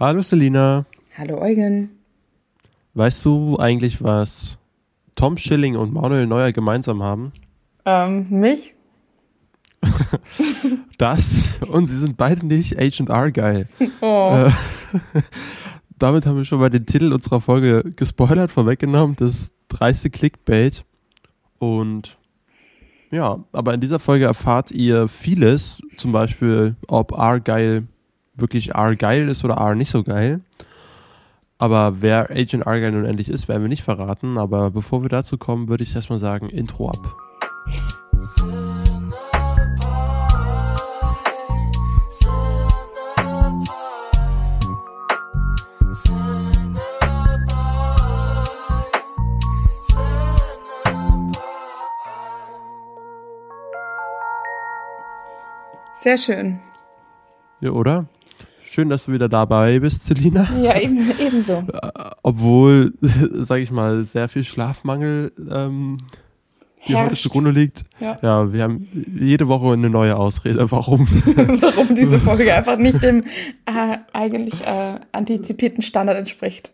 Hallo Selina. Hallo Eugen. Weißt du eigentlich, was Tom Schilling und Manuel Neuer gemeinsam haben? Ähm, mich? das und sie sind beide nicht Agent Argyle. Oh. Äh, damit haben wir schon mal den Titel unserer Folge gespoilert, vorweggenommen. Das dreiste Clickbait. Und ja, aber in dieser Folge erfahrt ihr vieles, zum Beispiel, ob Argyle wirklich Argyle ist oder R nicht so geil. Aber wer Agent Argyle nun endlich ist, werden wir nicht verraten. Aber bevor wir dazu kommen, würde ich erstmal sagen, Intro ab. Sehr schön. Ja, oder? Schön, dass du wieder dabei bist, Celina. Ja, eben, ebenso. Äh, obwohl, sage ich mal, sehr viel Schlafmangel ähm, die heute zugrunde liegt. Ja. ja, wir haben jede Woche eine neue Ausrede. Warum? Warum diese Folge einfach nicht dem äh, eigentlich äh, antizipierten Standard entspricht.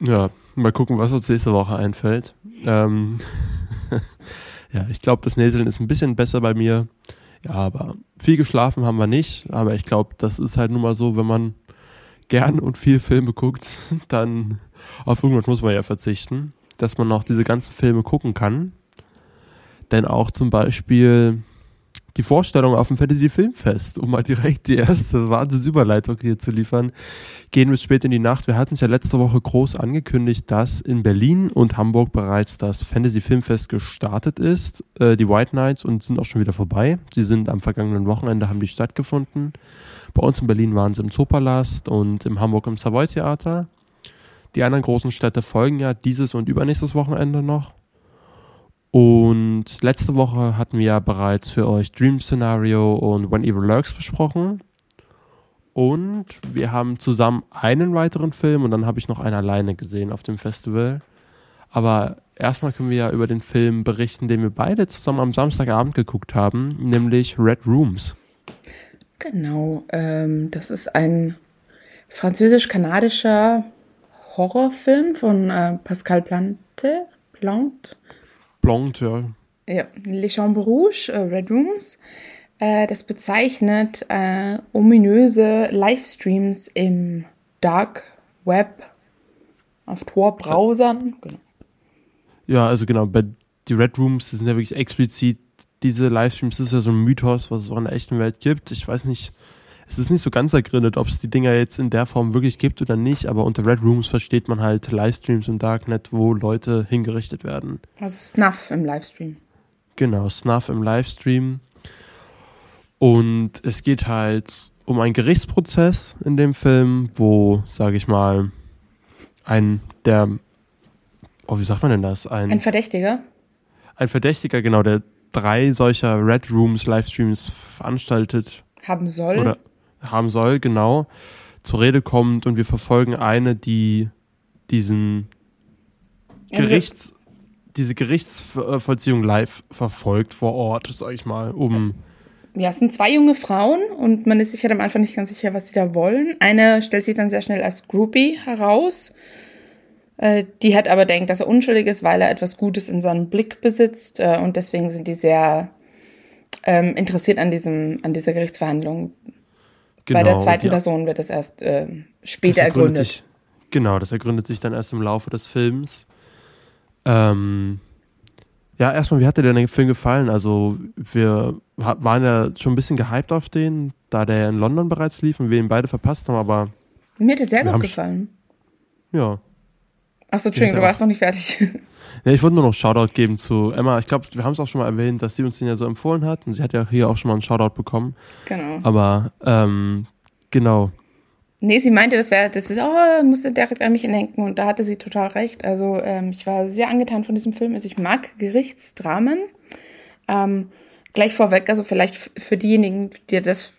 Ja, mal gucken, was uns nächste Woche einfällt. Ähm, ja, ich glaube, das Näseln ist ein bisschen besser bei mir. Ja, aber viel geschlafen haben wir nicht. Aber ich glaube, das ist halt nun mal so, wenn man gern und viel Filme guckt, dann auf irgendwas muss man ja verzichten, dass man noch diese ganzen Filme gucken kann. Denn auch zum Beispiel die Vorstellung auf dem Fantasy Filmfest, um mal direkt die erste Wahnsinnsüberleitung hier zu liefern, gehen bis spät in die Nacht. Wir hatten es ja letzte Woche groß angekündigt, dass in Berlin und Hamburg bereits das Fantasy Filmfest gestartet ist, äh, die White Nights, und sind auch schon wieder vorbei. Sie sind am vergangenen Wochenende, haben die stattgefunden. Bei uns in Berlin waren sie im Zoopalast und in Hamburg im Savoy Theater. Die anderen großen Städte folgen ja dieses und übernächstes Wochenende noch. Und letzte Woche hatten wir ja bereits für euch Dream Scenario und When Evil Lurks besprochen. Und wir haben zusammen einen weiteren Film und dann habe ich noch einen alleine gesehen auf dem Festival. Aber erstmal können wir ja über den Film berichten, den wir beide zusammen am Samstagabend geguckt haben, nämlich Red Rooms. Genau, ähm, das ist ein französisch-kanadischer Horrorfilm von äh, Pascal Plante. Plante Blond, ja. Ja, Les Chambres Rouges, äh, Red Rooms. Äh, das bezeichnet äh, ominöse Livestreams im Dark Web auf Tor-Browsern. Genau. Ja, also genau, bei die Red Rooms, das sind ja wirklich explizit diese Livestreams, das ist ja so ein Mythos, was es auch in der echten Welt gibt. Ich weiß nicht, es ist nicht so ganz ergründet, ob es die Dinger jetzt in der Form wirklich gibt oder nicht, aber unter Red Rooms versteht man halt Livestreams im Darknet, wo Leute hingerichtet werden. Also Snuff im Livestream. Genau, Snuff im Livestream. Und es geht halt um einen Gerichtsprozess in dem Film, wo, sage ich mal, ein der, oh, wie sagt man denn das? Ein, ein Verdächtiger? Ein Verdächtiger, genau, der drei solcher Red Rooms Livestreams veranstaltet haben soll. Oder haben soll, genau, zur Rede kommt und wir verfolgen eine, die diesen Gerichts, diese Gerichtsvollziehung live verfolgt vor Ort, sag ich mal, um. Ja, es sind zwei junge Frauen und man ist sich halt am Anfang nicht ganz sicher, was sie da wollen. Eine stellt sich dann sehr schnell als Groupie heraus. Äh, die hat aber denkt, dass er unschuldig ist, weil er etwas Gutes in seinem Blick besitzt. Äh, und deswegen sind die sehr ähm, interessiert an, diesem, an dieser Gerichtsverhandlung. Genau, Bei der genau, zweiten ja. Person wird es erst äh, später ergründet. Sich, genau, das ergründet sich dann erst im Laufe des Films. Ähm, ja, erstmal, wie hat dir denn der Film gefallen? Also, wir waren ja schon ein bisschen gehypt auf den, da der in London bereits lief und wir ihn beide verpasst haben, aber. Mir hat er sehr gut gefallen. Ja. Achso, Entschuldigung, du warst noch nicht fertig. Ja, ich wollte nur noch Shoutout geben zu Emma. Ich glaube, wir haben es auch schon mal erwähnt, dass sie uns den ja so empfohlen hat. Und sie hat ja hier auch schon mal einen Shoutout bekommen. Genau. Aber ähm, genau. Nee, sie meinte, das wäre, das ist, oh, musste direkt an mich denken und da hatte sie total recht. Also ähm, ich war sehr angetan von diesem Film. Also ich mag Gerichtsdramen. Ähm, gleich vorweg, also vielleicht für diejenigen, die das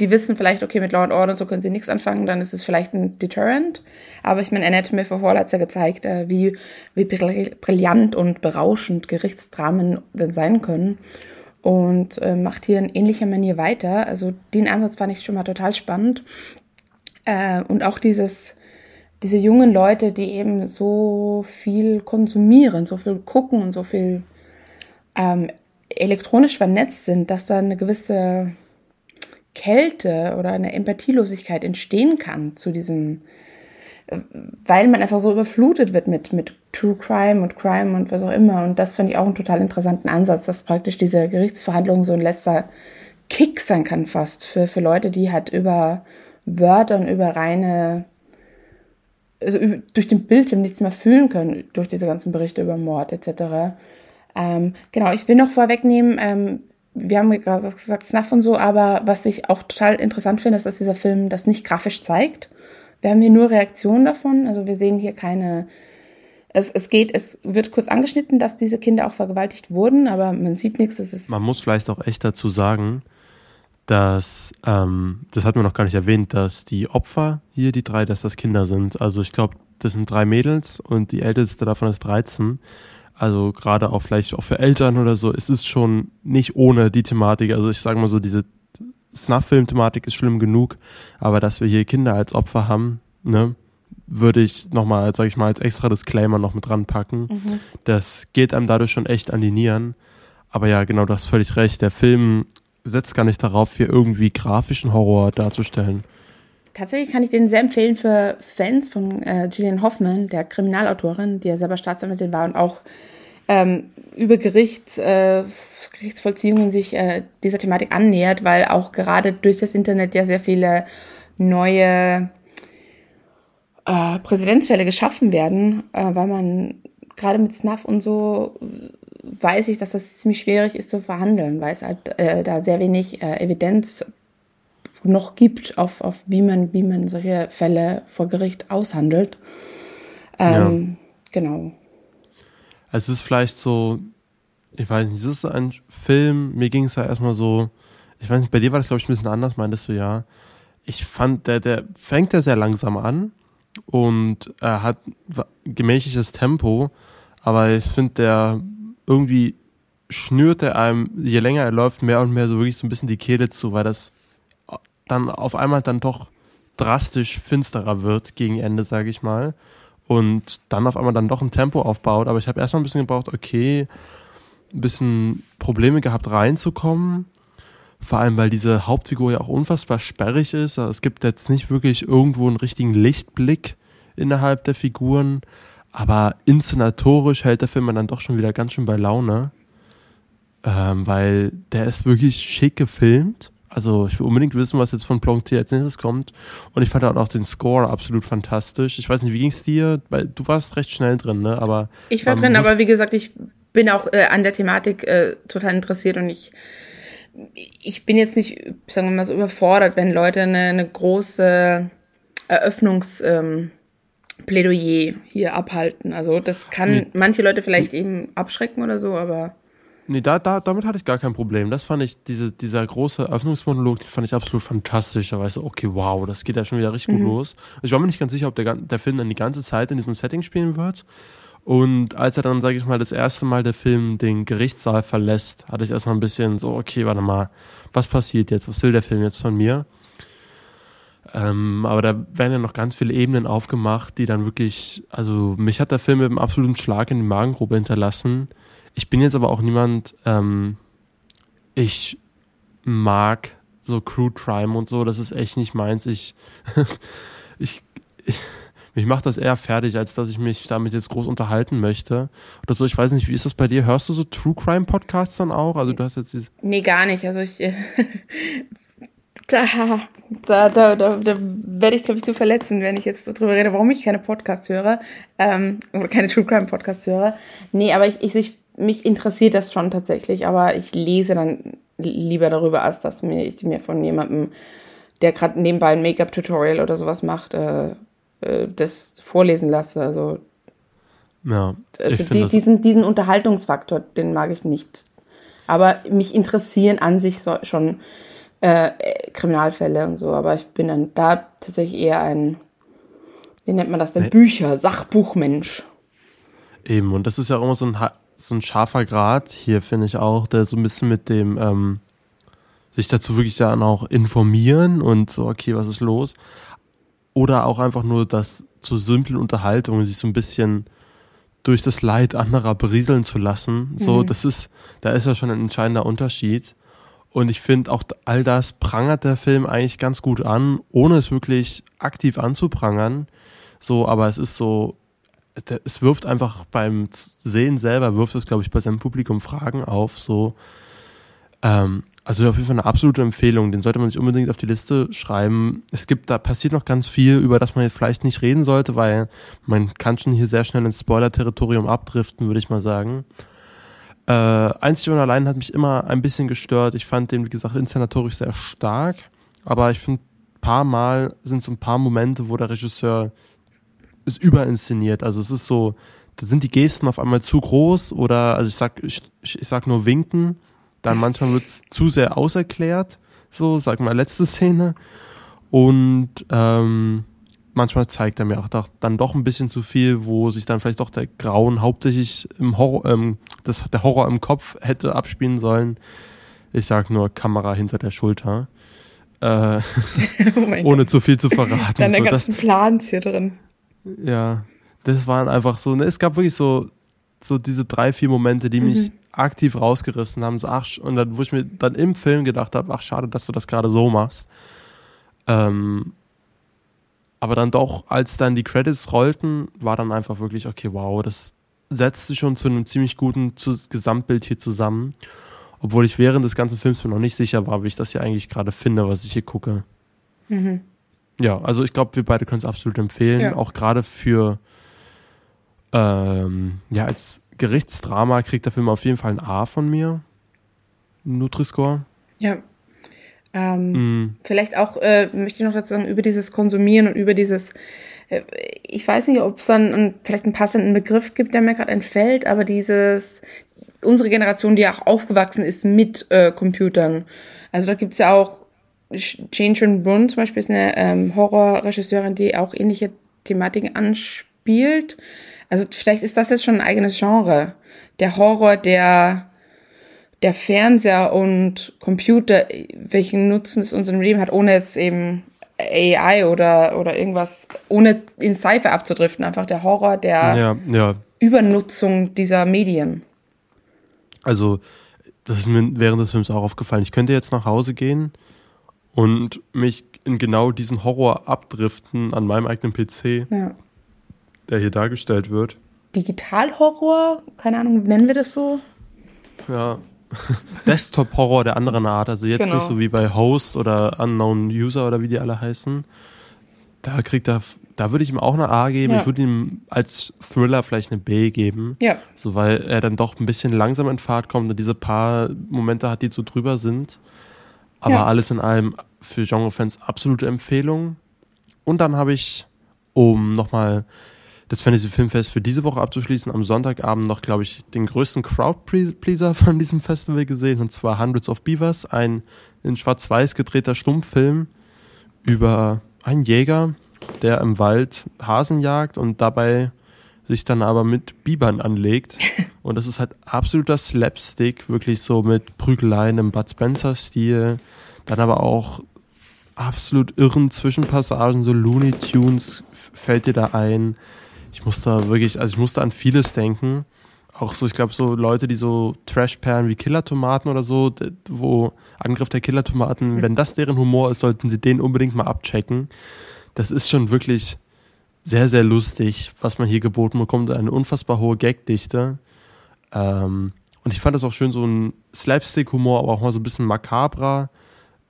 die wissen vielleicht, okay, mit Law and Order und so können sie nichts anfangen, dann ist es vielleicht ein Deterrent. Aber ich meine, Anatomy for Fall hat ja gezeigt, äh, wie, wie brillant und berauschend Gerichtsdramen denn sein können. Und äh, macht hier in ähnlicher Manier weiter. Also den Ansatz fand ich schon mal total spannend. Äh, und auch dieses, diese jungen Leute, die eben so viel konsumieren, so viel gucken und so viel ähm, elektronisch vernetzt sind, dass da eine gewisse Kälte oder eine Empathielosigkeit entstehen kann zu diesem, weil man einfach so überflutet wird mit, mit True Crime und Crime und was auch immer. Und das fand ich auch einen total interessanten Ansatz, dass praktisch diese Gerichtsverhandlung so ein letzter Kick sein kann fast für, für Leute, die halt über Wörtern, über reine, also durch den Bildschirm nichts mehr fühlen können, durch diese ganzen Berichte über Mord etc. Ähm, genau, ich will noch vorwegnehmen, ähm, wir haben gerade gesagt, Snuff und so, aber was ich auch total interessant finde, ist, dass dieser Film das nicht grafisch zeigt. Wir haben hier nur Reaktionen davon, also wir sehen hier keine. Es, es geht, es wird kurz angeschnitten, dass diese Kinder auch vergewaltigt wurden, aber man sieht nichts. Es ist man muss vielleicht auch echt dazu sagen, dass, ähm, das hat man noch gar nicht erwähnt, dass die Opfer hier, die drei, dass das Kinder sind. Also ich glaube, das sind drei Mädels und die älteste davon ist 13. Also gerade auch vielleicht auch für Eltern oder so, ist es schon nicht ohne die Thematik. Also ich sage mal so, diese Snuff-Film-Thematik ist schlimm genug, aber dass wir hier Kinder als Opfer haben, ne, würde ich nochmal, sage ich mal, als extra Disclaimer noch mit dran packen. Mhm. Das geht einem dadurch schon echt an die Nieren. Aber ja, genau, du hast völlig recht. Der Film setzt gar nicht darauf, hier irgendwie grafischen Horror darzustellen. Tatsächlich kann ich den sehr empfehlen für Fans von äh, Gillian Hoffman, der Kriminalautorin, die ja selber Staatsanwältin war und auch ähm, über Gericht, äh, Gerichtsvollziehungen sich äh, dieser Thematik annähert, weil auch gerade durch das Internet ja sehr viele neue äh, Präzedenzfälle geschaffen werden, äh, weil man gerade mit Snuff und so weiß ich, dass das ziemlich schwierig ist zu verhandeln, weil es halt äh, da sehr wenig äh, Evidenz noch gibt, auf, auf wie, man, wie man solche Fälle vor Gericht aushandelt. Ähm, ja. Genau. Es ist vielleicht so, ich weiß nicht, es ist ein Film, mir ging es ja erstmal so, ich weiß nicht, bei dir war das glaube ich ein bisschen anders, meintest du ja. Ich fand, der, der fängt ja sehr langsam an und er hat gemächliches Tempo, aber ich finde, der irgendwie schnürt er einem, je länger er läuft, mehr und mehr so wirklich so ein bisschen die Kehle zu, weil das dann auf einmal dann doch drastisch finsterer wird gegen Ende, sage ich mal. Und dann auf einmal dann doch ein Tempo aufbaut. Aber ich habe erstmal ein bisschen gebraucht, okay, ein bisschen Probleme gehabt reinzukommen. Vor allem, weil diese Hauptfigur ja auch unfassbar sperrig ist. Also es gibt jetzt nicht wirklich irgendwo einen richtigen Lichtblick innerhalb der Figuren. Aber inszenatorisch hält der Film dann doch schon wieder ganz schön bei Laune. Ähm, weil der ist wirklich schick gefilmt. Also ich will unbedingt wissen, was jetzt von Plontier als nächstes kommt. Und ich fand auch den Score absolut fantastisch. Ich weiß nicht, wie ging es dir? Weil du warst recht schnell drin, ne? Aber ich war drin, aber wie gesagt, ich bin auch äh, an der Thematik äh, total interessiert und ich ich bin jetzt nicht, sagen wir mal so, überfordert, wenn Leute eine, eine große Eröffnungsplädoyer ähm, hier abhalten. Also das kann nee. manche Leute vielleicht eben abschrecken oder so, aber Nee, da, da, damit hatte ich gar kein Problem. Das fand ich, diese, dieser große Öffnungsmonolog, den fand ich absolut fantastisch. Da weißt du, okay, wow, das geht ja schon wieder richtig mhm. gut los. Ich war mir nicht ganz sicher, ob der, der Film dann die ganze Zeit in diesem Setting spielen wird. Und als er dann, sage ich mal, das erste Mal der Film den Gerichtssaal verlässt, hatte ich erstmal ein bisschen so, okay, warte mal, was passiert jetzt? Was will der Film jetzt von mir? Ähm, aber da werden ja noch ganz viele Ebenen aufgemacht, die dann wirklich, also mich hat der Film mit einem absoluten Schlag in die Magengrube hinterlassen ich bin jetzt aber auch niemand, ähm, ich mag so Crew Crime und so, das ist echt nicht meins. Ich, ich, ich mich macht das eher fertig, als dass ich mich damit jetzt groß unterhalten möchte. Oder so, ich weiß nicht, wie ist das bei dir? Hörst du so True Crime Podcasts dann auch? Also du hast jetzt dieses Nee, gar nicht. Also ich da, da, da, da, da werde ich, glaube ich, zu verletzen, wenn ich jetzt darüber rede, warum ich keine Podcasts höre. Ähm, oder keine True Crime Podcasts höre. Nee, aber ich, ich, ich mich interessiert das schon tatsächlich, aber ich lese dann lieber darüber, als dass mir, ich mir von jemandem, der gerade nebenbei ein Make-up-Tutorial oder sowas macht, äh, äh, das vorlesen lasse. Also, ja, also die, diesen, diesen Unterhaltungsfaktor, den mag ich nicht. Aber mich interessieren an sich so, schon äh, Kriminalfälle und so, aber ich bin dann da tatsächlich eher ein, wie nennt man das denn, Bücher, Sachbuchmensch. Eben, und das ist ja auch immer so ein so ein scharfer Grad hier, finde ich auch, der so ein bisschen mit dem, ähm, sich dazu wirklich dann auch informieren und so, okay, was ist los? oder auch einfach nur das zur simplen Unterhaltung, sich so ein bisschen durch das Leid anderer berieseln zu lassen. So, mhm. das ist, da ist ja schon ein entscheidender Unterschied. Und ich finde auch all das prangert der Film eigentlich ganz gut an, ohne es wirklich aktiv anzuprangern. So, aber es ist so, es wirft einfach beim Sehen selber, wirft es, glaube ich, bei seinem Publikum Fragen auf. So, ähm, also auf jeden Fall eine absolute Empfehlung. Den sollte man sich unbedingt auf die Liste schreiben. Es gibt, da passiert noch ganz viel, über das man jetzt vielleicht nicht reden sollte, weil man kann schon hier sehr schnell ins Spoiler-Territorium abdriften, würde ich mal sagen. Äh, einzig und allein hat mich immer ein bisschen gestört. Ich fand den, wie gesagt, inszenatorisch sehr stark, aber ich finde, paar Mal sind so ein paar Momente, wo der Regisseur es überinszeniert. Also es ist so, da sind die Gesten auf einmal zu groß oder, also ich sag, ich, ich sag nur winken dann manchmal wird es zu sehr auserklärt, so, sag mal, letzte Szene. Und ähm, manchmal zeigt er mir auch doch, dann doch ein bisschen zu viel, wo sich dann vielleicht doch der Grauen hauptsächlich im Horror, ähm, das, der Horror im Kopf hätte abspielen sollen. Ich sag nur Kamera hinter der Schulter. Äh, oh ohne Gott. zu viel zu verraten. Deine so, ganzen das, Plans hier drin. Ja, das waren einfach so, ne, es gab wirklich so, so diese drei, vier Momente, die mich mhm aktiv rausgerissen haben. So, ach, und dann, wo ich mir dann im Film gedacht habe, ach, schade, dass du das gerade so machst. Ähm, aber dann doch, als dann die Credits rollten, war dann einfach wirklich, okay, wow, das setzt sich schon zu einem ziemlich guten Gesamtbild hier zusammen. Obwohl ich während des ganzen Films mir noch nicht sicher war, wie ich das hier eigentlich gerade finde, was ich hier gucke. Mhm. Ja, also ich glaube, wir beide können es absolut empfehlen, ja. auch gerade für ähm, ja, als Gerichtsdrama kriegt der Film auf jeden Fall ein A von mir. Nutri-Score. Ja. Ähm, mm. Vielleicht auch, äh, möchte ich noch dazu sagen, über dieses Konsumieren und über dieses, äh, ich weiß nicht, ob es dann einen, vielleicht einen passenden Begriff gibt, der mir gerade entfällt, aber dieses, unsere Generation, die auch aufgewachsen ist mit äh, Computern. Also da gibt es ja auch, Jane Chun Brun zum Beispiel ist eine ähm, Horrorregisseurin, die auch ähnliche Thematiken anspielt. Also vielleicht ist das jetzt schon ein eigenes Genre. Der Horror, der, der Fernseher und Computer, welchen Nutzen es unserem Leben hat, ohne jetzt eben AI oder, oder irgendwas, ohne in Cypher abzudriften. Einfach der Horror der ja, ja. Übernutzung dieser Medien. Also, das ist mir während des Films auch aufgefallen. Ich könnte jetzt nach Hause gehen und mich in genau diesen Horror abdriften an meinem eigenen PC. Ja der hier dargestellt wird. Digital-Horror? Keine Ahnung, nennen wir das so? Ja. Desktop-Horror der anderen Art. Also jetzt genau. nicht so wie bei Host oder Unknown User oder wie die alle heißen. Da kriegt er, da würde ich ihm auch eine A geben. Ja. Ich würde ihm als Thriller vielleicht eine B geben. Ja. So, weil er dann doch ein bisschen langsam in Fahrt kommt und diese paar Momente hat, die so drüber sind. Aber ja. alles in allem für Genre-Fans absolute Empfehlung. Und dann habe ich, um nochmal das Fantasy Filmfest für diese Woche abzuschließen, am Sonntagabend noch, glaube ich, den größten Crowd-Pleaser von diesem Festival gesehen, und zwar Hundreds of Beavers, ein in schwarz-weiß gedrehter Stummfilm über einen Jäger, der im Wald Hasen jagt und dabei sich dann aber mit Bibern anlegt. Und das ist halt absoluter Slapstick, wirklich so mit Prügeleien im Bud Spencer-Stil. Dann aber auch absolut irren Zwischenpassagen, so Looney Tunes fällt dir da ein ich musste wirklich, also ich musste an vieles denken. Auch so, ich glaube, so Leute, die so Trash-Perlen wie Killer-Tomaten oder so, wo Angriff der Killer-Tomaten, wenn das deren Humor ist, sollten sie den unbedingt mal abchecken. Das ist schon wirklich sehr, sehr lustig, was man hier geboten bekommt. Eine unfassbar hohe Gagdichte. Ähm, und ich fand das auch schön, so ein Slapstick-Humor, aber auch mal so ein bisschen makabrer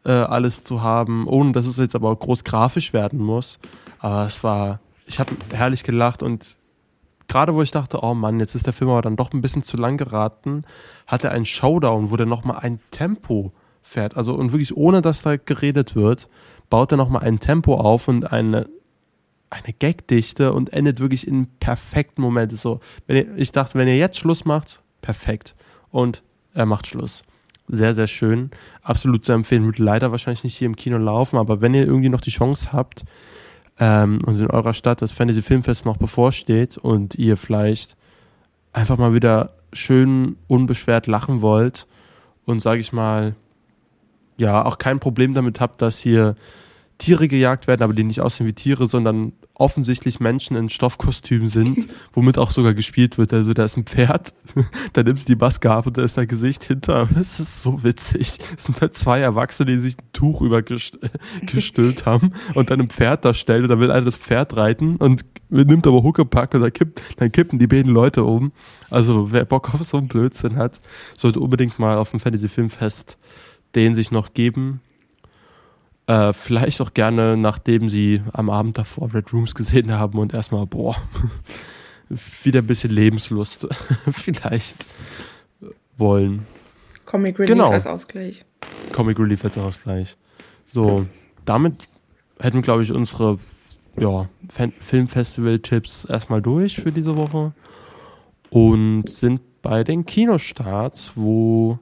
äh, alles zu haben, ohne dass es jetzt aber groß grafisch werden muss. Aber es war ich habe herrlich gelacht und gerade wo ich dachte, oh Mann, jetzt ist der Film aber dann doch ein bisschen zu lang geraten, hat er einen Showdown, wo der nochmal ein Tempo fährt. Also und wirklich ohne, dass da geredet wird, baut er nochmal ein Tempo auf und eine, eine Gagdichte und endet wirklich in perfekten Moment. So, wenn ihr, ich dachte, wenn ihr jetzt Schluss macht, perfekt. Und er macht Schluss. Sehr, sehr schön. Absolut zu empfehlen. Wird leider wahrscheinlich nicht hier im Kino laufen, aber wenn ihr irgendwie noch die Chance habt, ähm, und in eurer Stadt das Fantasy Filmfest noch bevorsteht und ihr vielleicht einfach mal wieder schön unbeschwert lachen wollt und sage ich mal, ja, auch kein Problem damit habt, dass hier Tiere gejagt werden, aber die nicht aussehen wie Tiere, sondern offensichtlich Menschen in Stoffkostümen sind, womit auch sogar gespielt wird. Also da ist ein Pferd, da nimmst du die Maske ab und da ist dein Gesicht hinter. Das ist so witzig. Es sind halt zwei Erwachsene, die sich ein Tuch übergestülpt haben und dann ein Pferd da stellen und da will einer das Pferd reiten und nimmt aber Huckepack und dann, kippt, dann kippen die beiden Leute um. Also wer Bock auf so einen Blödsinn hat, sollte unbedingt mal auf dem Fantasy Filmfest den sich noch geben. Äh, vielleicht auch gerne, nachdem sie am Abend davor Red Rooms gesehen haben und erstmal, boah, wieder ein bisschen Lebenslust vielleicht wollen. Comic Relief genau. als Ausgleich. Comic Relief als Ausgleich. So, damit hätten wir, glaube ich, unsere ja, Filmfestival-Tipps erstmal durch für diese Woche und sind bei den Kinostarts, wo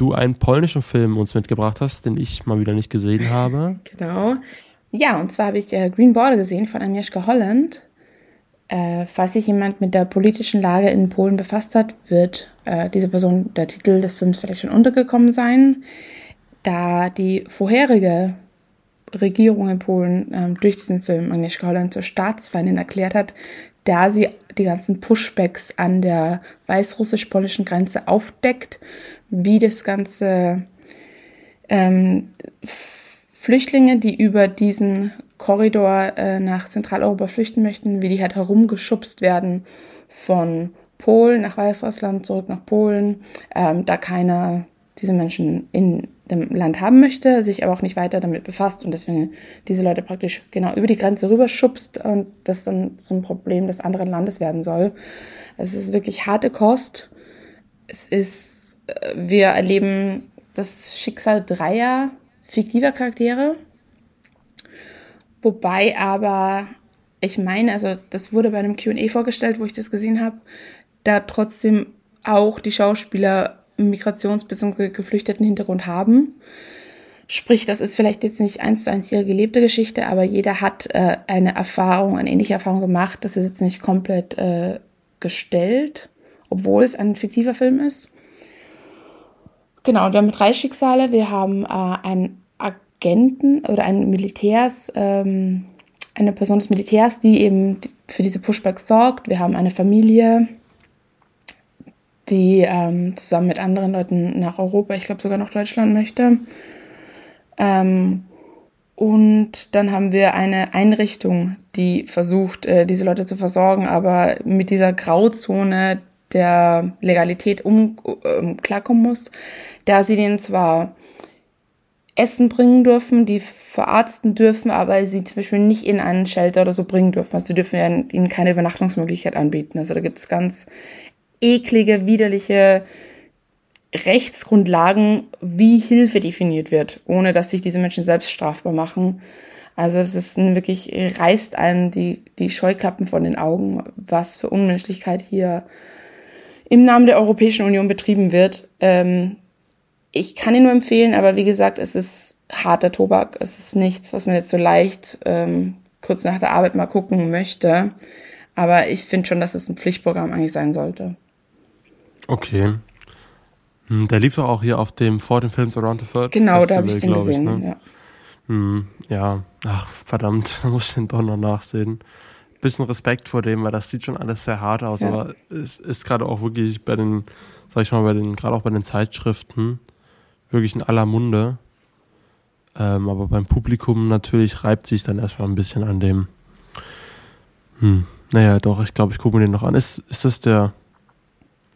du einen polnischen Film uns mitgebracht hast, den ich mal wieder nicht gesehen habe. Genau. Ja, und zwar habe ich äh, Green Border gesehen von Agnieszka Holland. Äh, falls sich jemand mit der politischen Lage in Polen befasst hat, wird äh, diese Person der Titel des Films vielleicht schon untergekommen sein, da die vorherige Regierung in Polen äh, durch diesen Film Agnieszka Holland zur Staatsfeindin erklärt hat, da sie die ganzen Pushbacks an der weißrussisch-polnischen Grenze aufdeckt wie das Ganze ähm, Flüchtlinge, die über diesen Korridor äh, nach Zentraleuropa flüchten möchten, wie die halt herumgeschubst werden von Polen nach Weißrussland zurück nach Polen, ähm, da keiner diese Menschen in dem Land haben möchte, sich aber auch nicht weiter damit befasst und deswegen diese Leute praktisch genau über die Grenze rüberschubst und das dann zum Problem des anderen Landes werden soll. Es ist wirklich harte Kost. Es ist wir erleben das Schicksal dreier fiktiver Charaktere. Wobei aber, ich meine, also das wurde bei einem QA vorgestellt, wo ich das gesehen habe, da trotzdem auch die Schauspieler Migrations- bzw. geflüchteten Hintergrund haben. Sprich, das ist vielleicht jetzt nicht eins zu eins ihre gelebte Geschichte, aber jeder hat äh, eine Erfahrung, eine ähnliche Erfahrung gemacht. Das ist jetzt nicht komplett äh, gestellt, obwohl es ein fiktiver Film ist. Genau, wir haben drei Schicksale. Wir haben äh, einen Agenten oder einen Militärs, ähm, eine Person des Militärs, die eben für diese Pushbacks sorgt. Wir haben eine Familie, die ähm, zusammen mit anderen Leuten nach Europa, ich glaube sogar nach Deutschland möchte. Ähm, und dann haben wir eine Einrichtung, die versucht, äh, diese Leute zu versorgen, aber mit dieser Grauzone der Legalität um, um klarkommen muss, da sie denen zwar Essen bringen dürfen, die verarzten dürfen, aber sie zum Beispiel nicht in einen Shelter oder so bringen dürfen. Also sie dürfen ihnen keine Übernachtungsmöglichkeit anbieten. Also da gibt es ganz eklige, widerliche Rechtsgrundlagen, wie Hilfe definiert wird, ohne dass sich diese Menschen selbst strafbar machen. Also das ist wirklich, reißt einem die, die Scheuklappen von den Augen, was für Unmenschlichkeit hier im Namen der Europäischen Union betrieben wird. Ähm, ich kann ihn nur empfehlen, aber wie gesagt, es ist harter Tobak. Es ist nichts, was man jetzt so leicht ähm, kurz nach der Arbeit mal gucken möchte. Aber ich finde schon, dass es ein Pflichtprogramm eigentlich sein sollte. Okay. Hm, der lief doch auch hier auf dem vor den Films Around the World. Genau, Festival, da habe ich den gesehen. Ich, ne? ja. Hm, ja, ach verdammt, da muss ich den doch noch nachsehen bisschen Respekt vor dem, weil das sieht schon alles sehr hart aus, ja. aber es ist gerade auch wirklich bei den, sag ich mal, bei den, gerade auch bei den Zeitschriften, wirklich in aller Munde. Ähm, aber beim Publikum natürlich reibt sich dann erstmal ein bisschen an dem. Hm, naja, doch, ich glaube, ich gucke mir den noch an. Ist, ist das der,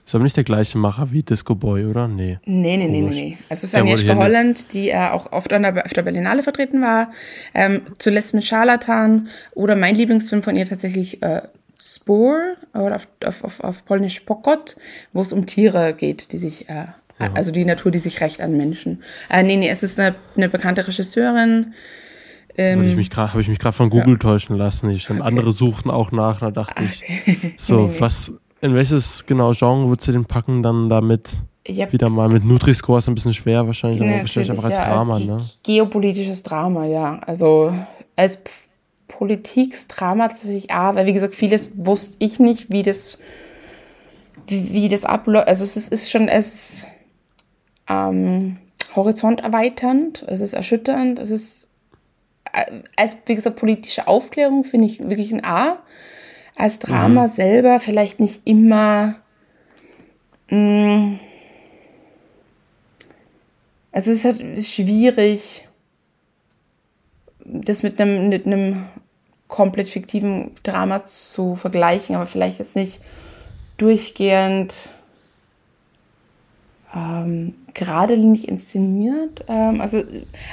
ist aber nicht der gleiche Macher wie Disco Boy, oder? Nee. Nee, nee, nee, nee, nee. Also es ist Agnieszka Holland, die äh, auch oft an der, auf der Berlinale vertreten war. Ähm, zuletzt mit Charlatan oder mein Lieblingsfilm von ihr tatsächlich äh, Spore oder auf, auf, auf, auf Polnisch Pokot, wo es um Tiere geht, die sich, äh, ja. also die Natur, die sich rächt an Menschen. Äh, nee, nee, es ist eine, eine bekannte Regisseurin. Ähm, habe ich mich gerade hab von Google ja. täuschen lassen. Ich okay. andere suchten auch nach, da dachte ich, so, nee, was, in welches genau Genre würdest du den packen dann damit? Yep. Wieder mal mit Nutri-Score ist ein bisschen schwer wahrscheinlich, aber wahrscheinlich einfach als ja, Drama, ne? Geopolitisches Drama, ja. Also als Politiksdrama tatsächlich A, weil wie gesagt, vieles wusste ich nicht, wie das, wie, wie das abläuft. Also es ist, ist schon, es ist ähm, horizonterweiternd, es ist erschütternd, es ist als, wie gesagt, politische Aufklärung finde ich wirklich ein A. Als Drama mhm. selber vielleicht nicht immer. Mh, mm, also es ist halt schwierig, das mit einem, mit einem komplett fiktiven Drama zu vergleichen, aber vielleicht jetzt nicht durchgehend ähm, geradlinig inszeniert. Ähm, also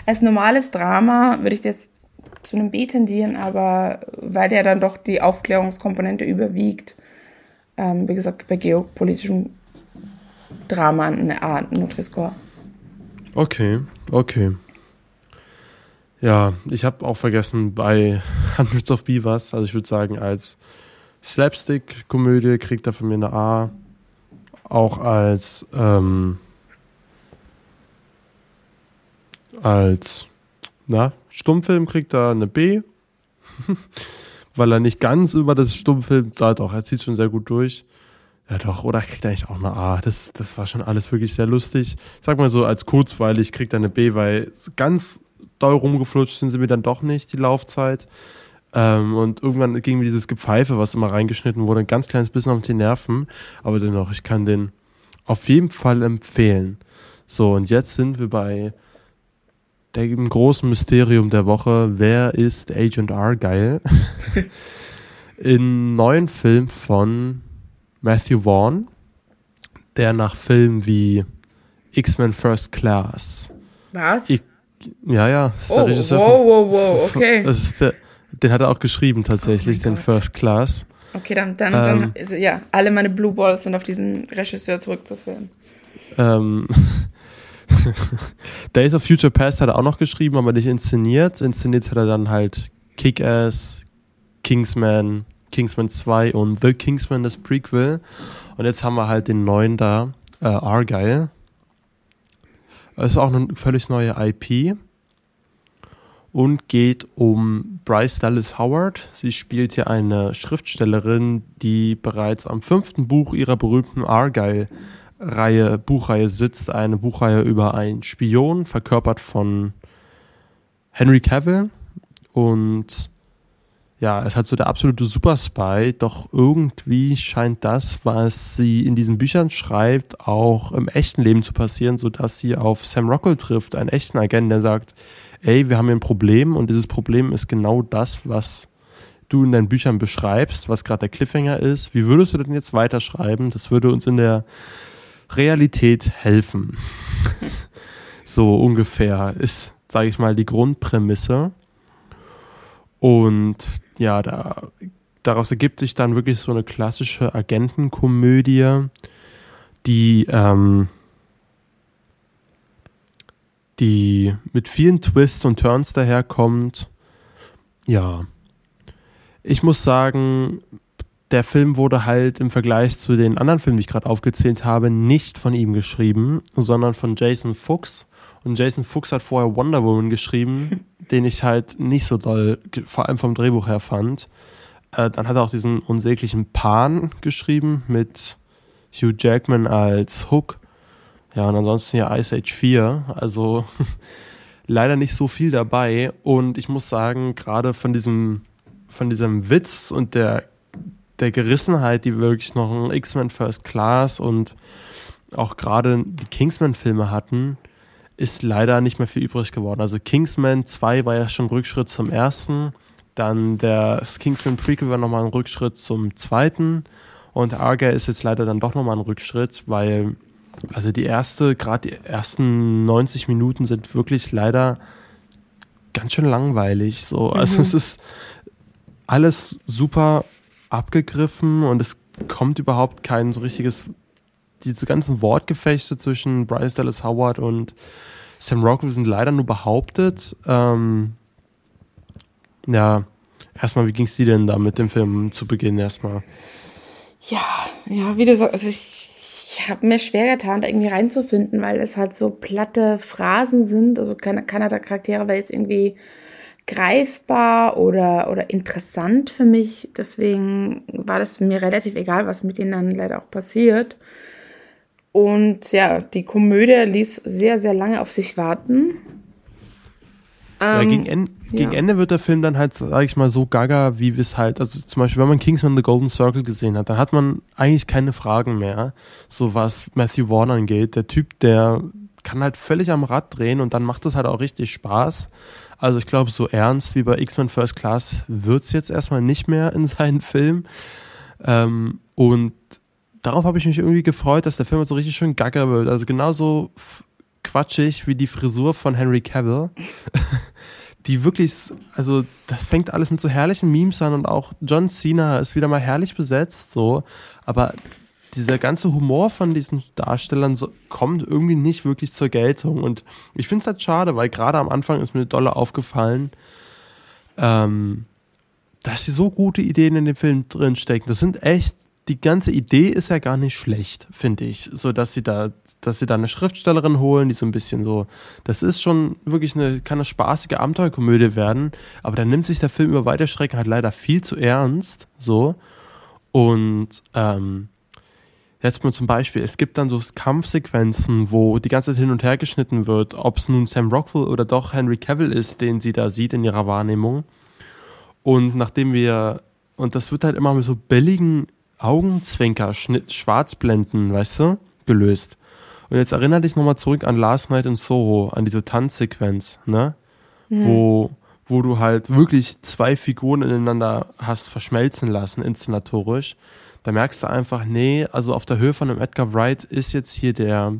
als normales Drama würde ich das zu einem B tendieren, aber weil der dann doch die Aufklärungskomponente überwiegt, ähm, wie gesagt, bei geopolitischem Drama eine Art Nutri-Score. Okay, okay. Ja, ich habe auch vergessen, bei Hundreds of Beavers, also ich würde sagen, als Slapstick-Komödie kriegt er von mir eine A. Auch als, ähm, als, na, Stummfilm kriegt er eine B. Weil er nicht ganz über das Stummfilm, ja doch, er zieht schon sehr gut durch. Ja doch, oder kriegt er eigentlich auch eine A. Das, das war schon alles wirklich sehr lustig. Ich sag mal so, als kurzweilig kriegt er eine B, weil ganz doll rumgeflutscht sind sie mir dann doch nicht, die Laufzeit. Ähm, und irgendwann ging mir dieses Gepfeife, was immer reingeschnitten wurde, ein ganz kleines bisschen auf die Nerven. Aber dennoch, ich kann den auf jeden Fall empfehlen. So, und jetzt sind wir bei dem großen Mysterium der Woche. Wer ist Agent Argyle? In neuen Film von Matthew Vaughn, der nach Filmen wie X-Men First Class. Was? I ja, ja. Ist oh, der Regisseur wow, wow, wow, okay. Der, den hat er auch geschrieben tatsächlich, oh den Gott. First Class. Okay, dann, dann, ähm, dann ist, ja, alle meine Blue Balls sind auf diesen Regisseur zurückzuführen. Ähm, Days of Future Past hat er auch noch geschrieben, aber nicht inszeniert. Inszeniert hat er dann halt Kick-Ass, Kingsman, Kingsman 2 und The Kingsman, das Prequel. Und jetzt haben wir halt den neuen da, äh, Argyle. Das ist auch eine völlig neue IP und geht um Bryce Dallas Howard. Sie spielt hier eine Schriftstellerin, die bereits am fünften Buch ihrer berühmten Argyle-Reihe, Buchreihe sitzt. Eine Buchreihe über einen Spion, verkörpert von Henry Cavill. Und ja, es hat so der absolute Super Spy, doch irgendwie scheint das, was sie in diesen Büchern schreibt, auch im echten Leben zu passieren, sodass sie auf Sam Rockwell trifft, einen echten Agent, der sagt, ey, wir haben hier ein Problem und dieses Problem ist genau das, was du in deinen Büchern beschreibst, was gerade der Cliffhanger ist. Wie würdest du denn jetzt weiterschreiben? Das würde uns in der Realität helfen. so ungefähr ist, sage ich mal, die Grundprämisse. Und ja, da, daraus ergibt sich dann wirklich so eine klassische Agentenkomödie, die ähm, die mit vielen Twists und Turns daherkommt. Ja. Ich muss sagen, der Film wurde halt im Vergleich zu den anderen Filmen, die ich gerade aufgezählt habe, nicht von ihm geschrieben, sondern von Jason Fuchs. Und Jason Fuchs hat vorher Wonder Woman geschrieben, den ich halt nicht so doll, vor allem vom Drehbuch her fand. Äh, dann hat er auch diesen unsäglichen Pan geschrieben mit Hugh Jackman als Hook. Ja, und ansonsten ja Ice Age 4. Also leider nicht so viel dabei. Und ich muss sagen, gerade von diesem, von diesem Witz und der, der Gerissenheit, die wirklich noch ein X-Men First Class und auch gerade die Kingsman-Filme hatten, ist leider nicht mehr viel übrig geworden. Also Kingsman 2 war ja schon Rückschritt zum ersten. Dann der Kingsman Prequel war nochmal ein Rückschritt zum zweiten. Und Arga ist jetzt leider dann doch nochmal ein Rückschritt, weil also die erste, gerade die ersten 90 Minuten sind wirklich leider ganz schön langweilig. So, also mhm. es ist alles super abgegriffen und es kommt überhaupt kein so richtiges, diese ganzen Wortgefechte zwischen Bryce Dallas Howard und Sam Rockwell sind leider nur behauptet. Ähm, ja, erstmal, wie ging es dir denn da mit dem Film zu Beginn erstmal? Ja, ja, wie du sagst, also ich ich habe mir schwer getan, da irgendwie reinzufinden, weil es halt so platte Phrasen sind. Also keiner, keiner der Charaktere war jetzt irgendwie greifbar oder, oder interessant für mich. Deswegen war das mir relativ egal, was mit ihnen dann leider auch passiert. Und ja, die Komödie ließ sehr, sehr lange auf sich warten. ja, gegen, en gegen Ende wird der Film dann halt, sag ich mal, so gaga, wie wir es halt, also zum Beispiel, wenn man Kingsman The Golden Circle gesehen hat, dann hat man eigentlich keine Fragen mehr, so was Matthew Vaughn angeht. Der Typ, der kann halt völlig am Rad drehen und dann macht das halt auch richtig Spaß. Also ich glaube, so ernst wie bei X-Men First Class wird's jetzt erstmal nicht mehr in seinen Film. Ähm, und darauf habe ich mich irgendwie gefreut, dass der Film so richtig schön gaga wird. Also genauso quatschig wie die Frisur von Henry Cavill. die wirklich, also das fängt alles mit so herrlichen Memes an und auch John Cena ist wieder mal herrlich besetzt, so. Aber dieser ganze Humor von diesen Darstellern so, kommt irgendwie nicht wirklich zur Geltung. Und ich finde es halt schade, weil gerade am Anfang ist mir dolle aufgefallen, ähm, dass sie so gute Ideen in dem Film drinstecken. Das sind echt die ganze Idee ist ja gar nicht schlecht, finde ich. So, dass sie da, dass sie da eine Schriftstellerin holen, die so ein bisschen so, das ist schon wirklich eine, kann eine spaßige Abenteuerkomödie werden, aber dann nimmt sich der Film über weite Strecken halt leider viel zu ernst, so. Und, ähm, jetzt mal zum Beispiel, es gibt dann so Kampfsequenzen, wo die ganze Zeit hin und her geschnitten wird, ob es nun Sam Rockwell oder doch Henry Cavill ist, den sie da sieht in ihrer Wahrnehmung. Und nachdem wir, und das wird halt immer mit so billigen Augenzwinker, Schnitt, Schwarzblenden, weißt du, gelöst. Und jetzt erinnere dich nochmal zurück an Last Night in Soho, an diese Tanzsequenz, ne? Mhm. Wo, wo du halt wirklich zwei Figuren ineinander hast verschmelzen lassen, inszenatorisch. Da merkst du einfach, nee, also auf der Höhe von dem Edgar Wright ist jetzt hier der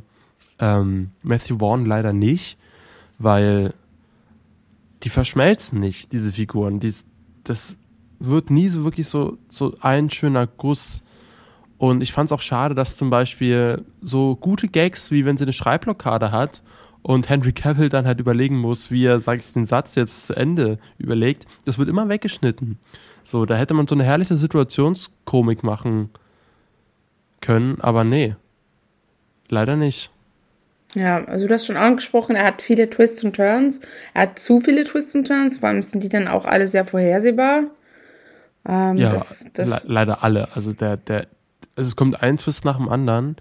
ähm, Matthew Vaughn leider nicht, weil die verschmelzen nicht, diese Figuren. Die, das, wird nie so wirklich so, so ein schöner Guss. Und ich fand es auch schade, dass zum Beispiel so gute Gags, wie wenn sie eine Schreibblockade hat und Henry Cavill dann halt überlegen muss, wie er, sag ich, den Satz jetzt zu Ende überlegt, das wird immer weggeschnitten. So, da hätte man so eine herrliche Situationskomik machen können, aber nee. Leider nicht. Ja, also du hast schon angesprochen, er hat viele Twists und Turns. Er hat zu viele Twists und Turns, vor allem sind die dann auch alle sehr vorhersehbar. Ähm, ja, das, das le leider alle. Also der, der, also es kommt ein Twist nach dem anderen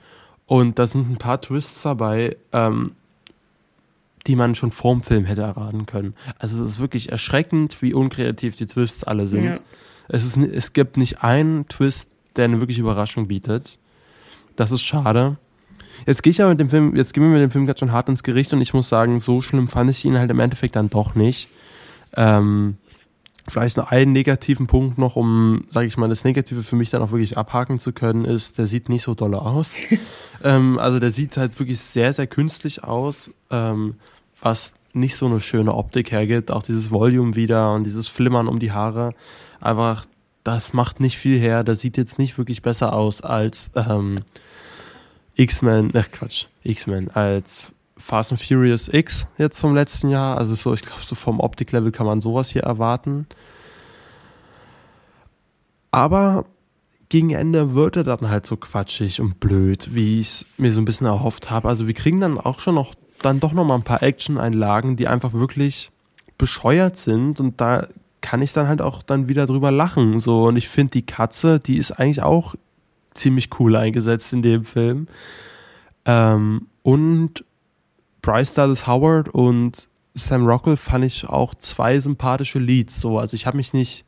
und da sind ein paar Twists dabei, ähm, die man schon vorm Film hätte erraten können. Also es ist wirklich erschreckend, wie unkreativ die Twists alle sind. Ja. Es, ist, es gibt nicht einen Twist, der eine wirkliche Überraschung bietet. Das ist schade. Jetzt gehe ich aber mit dem Film, jetzt gehen wir mit dem Film gerade schon hart ins Gericht und ich muss sagen, so schlimm fand ich ihn halt im Endeffekt dann doch nicht. Ähm, Vielleicht noch einen negativen Punkt noch, um, sage ich mal, das Negative für mich dann auch wirklich abhaken zu können, ist, der sieht nicht so doll aus. ähm, also der sieht halt wirklich sehr, sehr künstlich aus, ähm, was nicht so eine schöne Optik hergibt. Auch dieses Volume wieder und dieses Flimmern um die Haare. Einfach, das macht nicht viel her. Der sieht jetzt nicht wirklich besser aus als ähm, X-Men, ach Quatsch, X-Men, als Fast and Furious X jetzt vom letzten Jahr. Also so, ich glaube, so vom Optiklevel kann man sowas hier erwarten. Aber gegen Ende wird er dann halt so quatschig und blöd, wie ich es mir so ein bisschen erhofft habe. Also wir kriegen dann auch schon noch dann doch noch mal ein paar Action-Einlagen, die einfach wirklich bescheuert sind und da kann ich dann halt auch dann wieder drüber lachen. So und ich finde die Katze, die ist eigentlich auch ziemlich cool eingesetzt in dem Film. Ähm, und Bryce Dallas Howard und Sam Rockwell fand ich auch zwei sympathische Leads. So, also ich habe mich nicht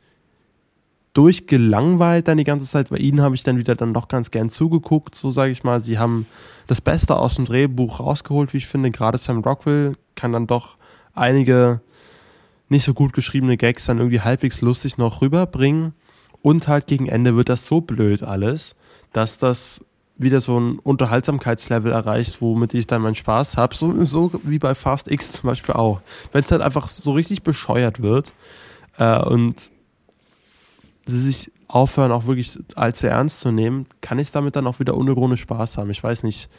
durchgelangweilt dann die ganze Zeit. Bei ihnen habe ich dann wieder dann doch ganz gern zugeguckt, so sage ich mal. Sie haben das Beste aus dem Drehbuch rausgeholt, wie ich finde. Gerade Sam Rockwell kann dann doch einige nicht so gut geschriebene Gags dann irgendwie halbwegs lustig noch rüberbringen. Und halt gegen Ende wird das so blöd alles, dass das wieder so ein Unterhaltsamkeitslevel erreicht, womit ich dann meinen Spaß habe. So, so wie bei Fast X zum Beispiel auch. Wenn es halt einfach so richtig bescheuert wird äh, und sie sich aufhören, auch wirklich allzu ernst zu nehmen, kann ich damit dann auch wieder unironisch Spaß haben. Ich weiß nicht,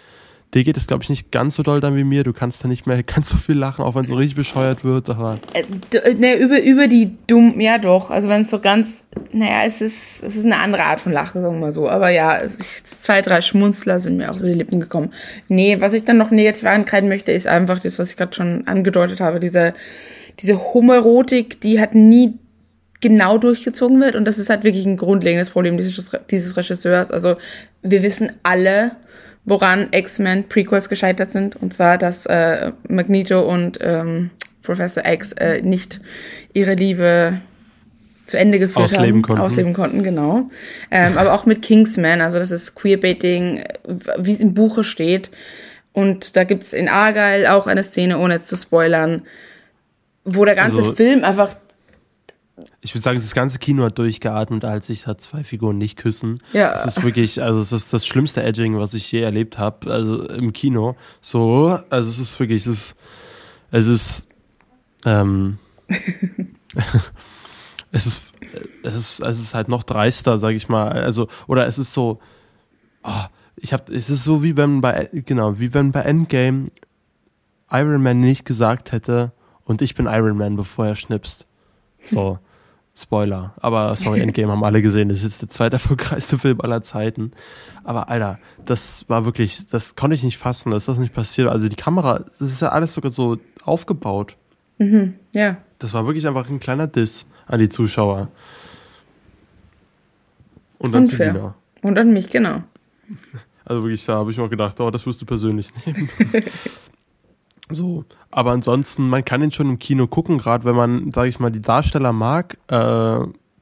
Dir geht es, glaube ich, nicht ganz so doll dann wie mir. Du kannst da nicht mehr ganz so viel lachen, auch wenn es so richtig bescheuert wird. Aber äh, ne, über, über die dumm, ja doch. Also wenn es so ganz, naja, es ist, es ist eine andere Art von Lachen, sagen wir mal so. Aber ja, zwei, drei Schmunzler sind mir auf die Lippen gekommen. Nee, was ich dann noch negativ ankreiden möchte, ist einfach das, was ich gerade schon angedeutet habe. Diese, diese Homoerotik, die hat nie genau durchgezogen wird. Und das ist halt wirklich ein grundlegendes Problem dieses, dieses Regisseurs. Also wir wissen alle, woran X-Men Prequels gescheitert sind. Und zwar, dass äh, Magneto und ähm, Professor X äh, nicht ihre Liebe zu Ende geführt Ausleben haben, konnten. ausleben konnten, genau. Ähm, aber auch mit Kingsman, also das ist Queerbaiting, wie es im Buche steht. Und da gibt's in Argyle auch eine Szene, ohne zu spoilern, wo der ganze Also- Film einfach Ich würde sagen, das ganze Kino hat durchgeatmet, als sich da zwei Figuren nicht küssen. Ja. Es ist wirklich, also es ist das schlimmste Edging, was ich je erlebt habe, also im Kino. So, also es ist wirklich, es ist, es ist, ähm, es ist, es ist, es ist halt noch dreister, sag ich mal. Also, oder es ist so, ah, ich habe, es ist so wie wenn bei, genau, wie wenn bei Endgame Iron Man nicht gesagt hätte, und ich bin Iron Man, bevor er schnipst. So, Spoiler. Aber sorry, Endgame haben alle gesehen. Das ist jetzt der zweiterfolgreichste Film aller Zeiten. Aber Alter, das war wirklich, das konnte ich nicht fassen, dass das nicht passiert. Also die Kamera, das ist ja alles sogar so aufgebaut. ja, Das war wirklich einfach ein kleiner Diss an die Zuschauer. Und an unfair. Selina. Und an mich, genau. Also wirklich, da habe ich mir auch gedacht, oh, das wirst du persönlich nehmen. so, aber ansonsten, man kann ihn schon im Kino gucken, gerade wenn man, sage ich mal, die Darsteller mag. Äh,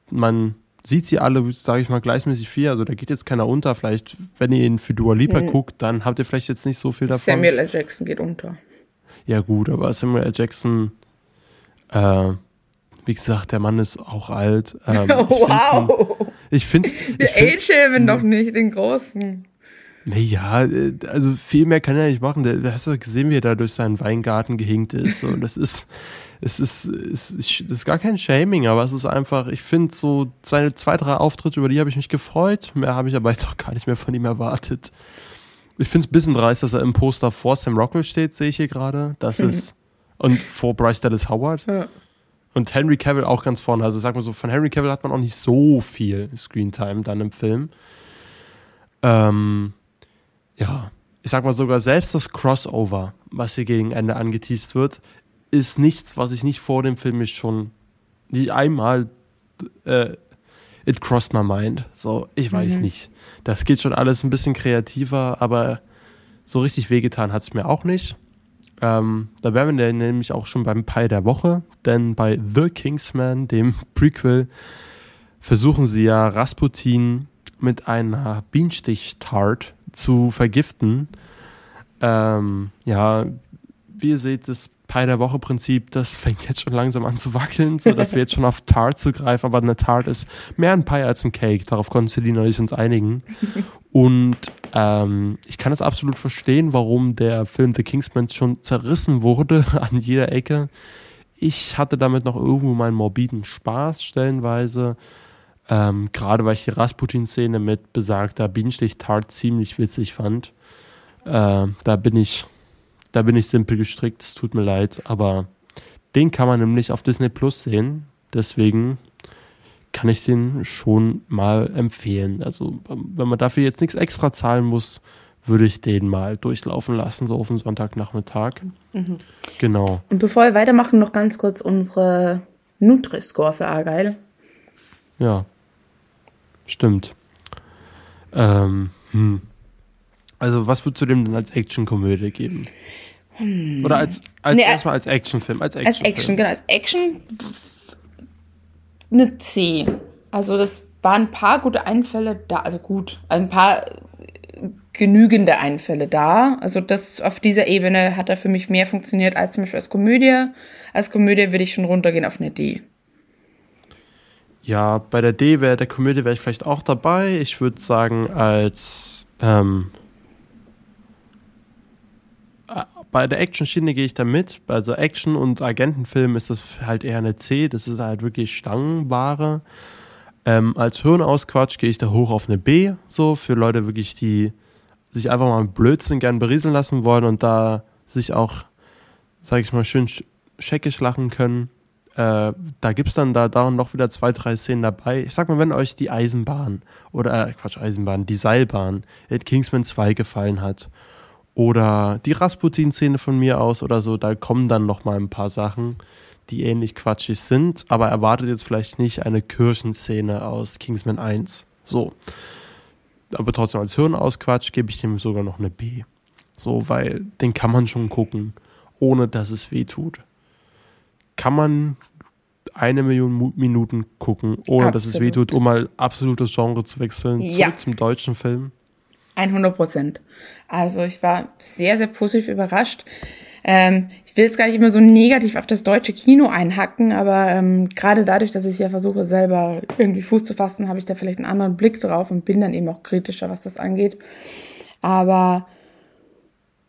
man sieht sie alle, sage ich mal, gleichmäßig viel. Also da geht jetzt keiner unter. Vielleicht, wenn ihr ihn für Dua Lipa guckt, dann habt ihr vielleicht jetzt nicht so viel davon. Samuel L. Jackson geht unter. Ja gut, aber Samuel L. Jackson, äh, wie gesagt, der Mann ist auch alt. Ähm, ich find's wow! Ich finde Wir age-shamen doch nicht den Großen. Naja, äh, also viel mehr kann er nicht machen. Der, hast du gesehen, wie er da durch seinen Weingarten gehinkt ist. Und das ist, es ist, es ist, das ist gar kein Shaming, aber es ist einfach, ich finde so seine zwei, drei Auftritte, über die habe ich mich gefreut. Mehr habe ich aber jetzt auch gar nicht mehr von ihm erwartet. Ich finde es ein bisschen dreist, dass er im Poster vor Sam Rockwell steht, sehe ich hier gerade. Das ist, und vor Bryce Dallas Howard. Ja. Und Henry Cavill auch ganz vorne. Also sag mal so, von Henry Cavill hat man auch nicht so viel Screentime dann im Film. Ähm, ja, ich sag mal sogar selbst das Crossover, was hier gegen Ende angeteased wird, ist nichts, was ich nicht vor dem Film mich schon nicht einmal äh, it crossed my mind. So, ich weiß nicht. Das geht schon alles ein bisschen kreativer, aber so richtig wehgetan hat es mir auch nicht. Ähm, da wären wir nämlich auch schon beim Pie der Woche, denn bei The Kingsman, dem Prequel, versuchen sie ja Rasputin mit einer Bienenstich-Tart zu vergiften. Ähm, ja, wie ihr seht, das Pie der Woche-Prinzip, das fängt jetzt schon langsam an zu wackeln, sodass wir jetzt schon auf Tart zugreifen, aber eine Tart ist mehr ein Pie als ein Cake, darauf konnten Selina und ich uns einigen. Und ähm, ich kann es absolut verstehen, warum der Film The Kingsman schon zerrissen wurde an jeder Ecke. Ich hatte damit noch irgendwo meinen morbiden Spaß stellenweise. Ähm, Gerade weil ich die Rasputin-Szene mit besagter Bienenstich-Tart ziemlich witzig fand. Äh, da bin ich, da bin ich simpel gestrickt, es tut mir leid, aber den kann man nämlich auf Disney Plus sehen. Deswegen kann ich den schon mal empfehlen. Also, wenn man dafür jetzt nichts extra zahlen muss, würde ich den mal durchlaufen lassen, so auf den Sonntagnachmittag. Genau. Und bevor wir weitermachen, noch ganz kurz unsere Nutri-Score für Argyle. Ja. Stimmt. Ähm, hm. Also, was würdest du dem denn als Actionkomödie geben? Oder als, als Nee, erstmal als Actionfilm. Als Als Actionfilm. Action, genau, als Action eine C. Also das waren ein paar gute Einfälle da, also gut, ein paar genügende Einfälle da. Also das auf dieser Ebene hat er für mich mehr funktioniert als zum Beispiel als Komödie. Als Komödie würde ich schon runtergehen auf eine D. Ja, bei der D wäre der Komödie wäre ich vielleicht auch dabei. Ich würde sagen, als ähm, äh, bei der Action-Schiene gehe ich da mit. Also Action- und Agentenfilm ist das halt eher eine C. Das ist halt wirklich Stangenware. Ähm, als Hirnausquatsch gehe ich da hoch auf eine B. So für Leute wirklich, die sich einfach mal mit Blödsinn gern berieseln lassen wollen und da sich auch, sag ich mal, schön sch- scheckisch lachen können. Äh, da gibt's dann da, da noch wieder zwei, drei Szenen dabei. Ich sag mal, wenn euch die Eisenbahn oder, äh, Quatsch, Eisenbahn, die Seilbahn in Kingsman 2 gefallen hat oder die Rasputin-Szene von mir aus oder so, da kommen dann noch mal ein paar Sachen, die ähnlich quatschig sind, aber erwartet jetzt vielleicht nicht eine Kirchenszene aus Kingsman 1. So. Aber trotzdem als Hirnausquatsch gebe ich dem sogar noch eine B. So, weil den kann man schon gucken, ohne dass es weh tut. Kann man eine Million Minuten gucken, ohne Absolut. dass es wehtut, um mal absolutes Genre zu wechseln. Ja. Zurück zum deutschen Film. 100 Prozent. Also ich war sehr, sehr positiv überrascht. Ähm, ich will jetzt gar nicht immer so negativ auf das deutsche Kino einhacken, aber ähm, gerade dadurch, dass ich ja versuche, selber irgendwie Fuß zu fassen, habe ich da vielleicht einen anderen Blick drauf und bin dann eben auch kritischer, was das angeht. Aber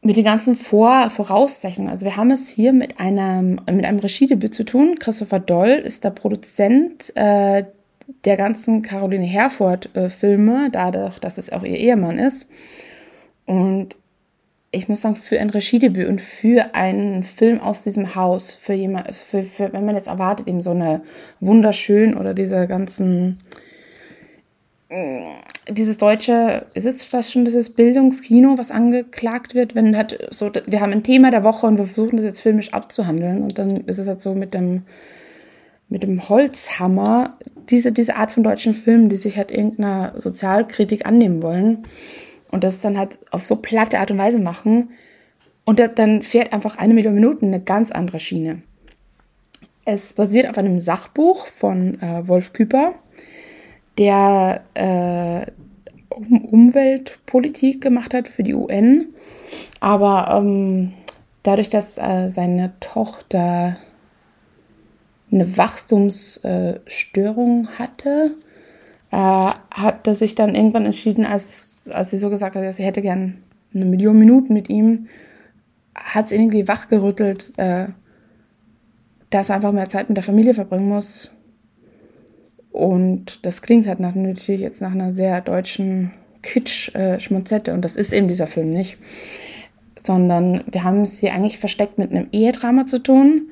mit den ganzen Vor Vorauszeichnungen. Also wir haben es hier mit einem, mit einem Regiedebüt zu tun. Christopher Doll ist der Produzent äh, der ganzen Caroline Herford-Filme, äh, dadurch, dass es auch ihr Ehemann ist. Und ich muss sagen, für ein Regiedebüt und für einen Film aus diesem Haus, für jemand, für, für, wenn man jetzt erwartet, eben so eine wunderschön oder diese ganzen dieses deutsche, ist es vielleicht schon dieses Bildungskino, was angeklagt wird, wenn halt so, wir haben ein Thema der Woche und wir versuchen das jetzt filmisch abzuhandeln und dann ist es halt so mit dem, mit dem Holzhammer, diese, diese Art von deutschen Filmen, die sich halt irgendeiner Sozialkritik annehmen wollen und das dann halt auf so platte Art und Weise machen und dann fährt einfach eine Million Minuten eine ganz andere Schiene. Es basiert auf einem Sachbuch von äh, Wolf Küper der äh, Umweltpolitik gemacht hat für die UN. Aber ähm, dadurch, dass äh, seine Tochter eine Wachstumsstörung hatte, äh, hat er sich dann irgendwann entschieden, als, als sie so gesagt hat, sie hätte gern eine Million Minuten mit ihm, hat es irgendwie wachgerüttelt, äh, dass er einfach mehr Zeit mit der Familie verbringen muss und das klingt halt nach, natürlich jetzt nach einer sehr deutschen Kitsch-Schmonzette. und das ist eben dieser Film nicht. Sondern wir haben es hier eigentlich versteckt mit einem Ehedrama zu tun.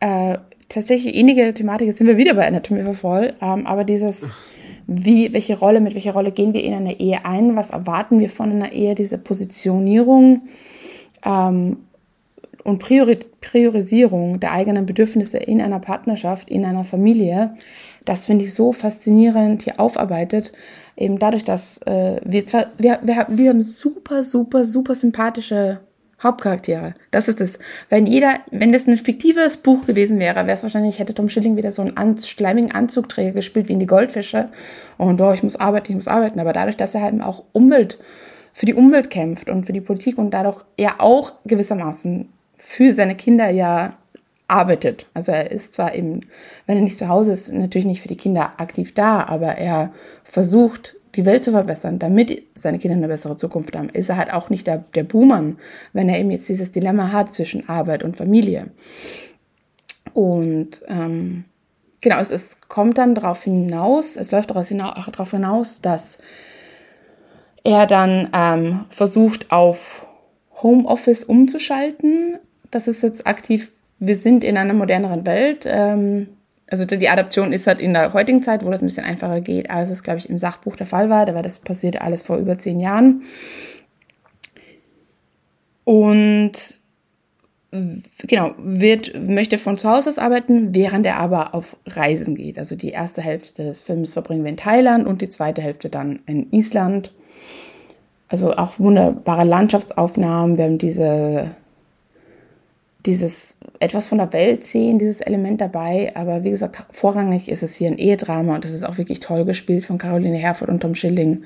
Äh, tatsächlich ähnliche Thematik, sind wir wieder bei Anatomie for Fall. Ähm, aber dieses, wie, welche Rolle, mit welcher Rolle gehen wir in eine Ehe ein? Was erwarten wir von einer Ehe? Diese Positionierung ähm, und Priori Priorisierung der eigenen Bedürfnisse in einer Partnerschaft, in einer Familie das finde ich so faszinierend hier aufarbeitet. Eben dadurch, dass äh, wir zwar, wir, wir, haben, wir haben super, super, super sympathische Hauptcharaktere. Das ist es. Wenn jeder, wenn das ein fiktives Buch gewesen wäre, wäre es wahrscheinlich, hätte Tom Schilling wieder so einen an, schleimigen Anzugträger gespielt wie in die Goldfische. Und oh, ich muss arbeiten, ich muss arbeiten. Aber dadurch, dass er halt auch Umwelt, für die Umwelt kämpft und für die Politik und dadurch ja auch gewissermaßen für seine Kinder ja arbeitet. Also er ist zwar eben, wenn er nicht zu Hause ist, natürlich nicht für die Kinder aktiv da, aber er versucht, die Welt zu verbessern, damit seine Kinder eine bessere Zukunft haben. Ist er halt auch nicht der, der Buhmann, wenn er eben jetzt dieses Dilemma hat zwischen Arbeit und Familie. Und ähm, genau, es, es kommt dann darauf hinaus, es läuft darauf hinaus, darauf hinaus dass er dann ähm, versucht, auf Homeoffice umzuschalten. Das ist jetzt aktiv wir sind in einer moderneren Welt. Ähm, also die Adaption ist halt in der heutigen Zeit, wo das ein bisschen einfacher geht, als es, glaube ich, im Sachbuch der Fall war. Da war das passiert alles vor über zehn Jahren. Und genau, wird, möchte von zu Hause aus arbeiten, während er aber auf Reisen geht. Also die erste Hälfte des Films verbringen wir in Thailand und die zweite Hälfte dann in Island. Also auch wunderbare Landschaftsaufnahmen. Wir haben diese dieses etwas von der Welt sehen, dieses Element dabei. Aber wie gesagt, vorrangig ist es hier ein Ehedrama und das ist auch wirklich toll gespielt von Caroline Herford und Tom Schilling.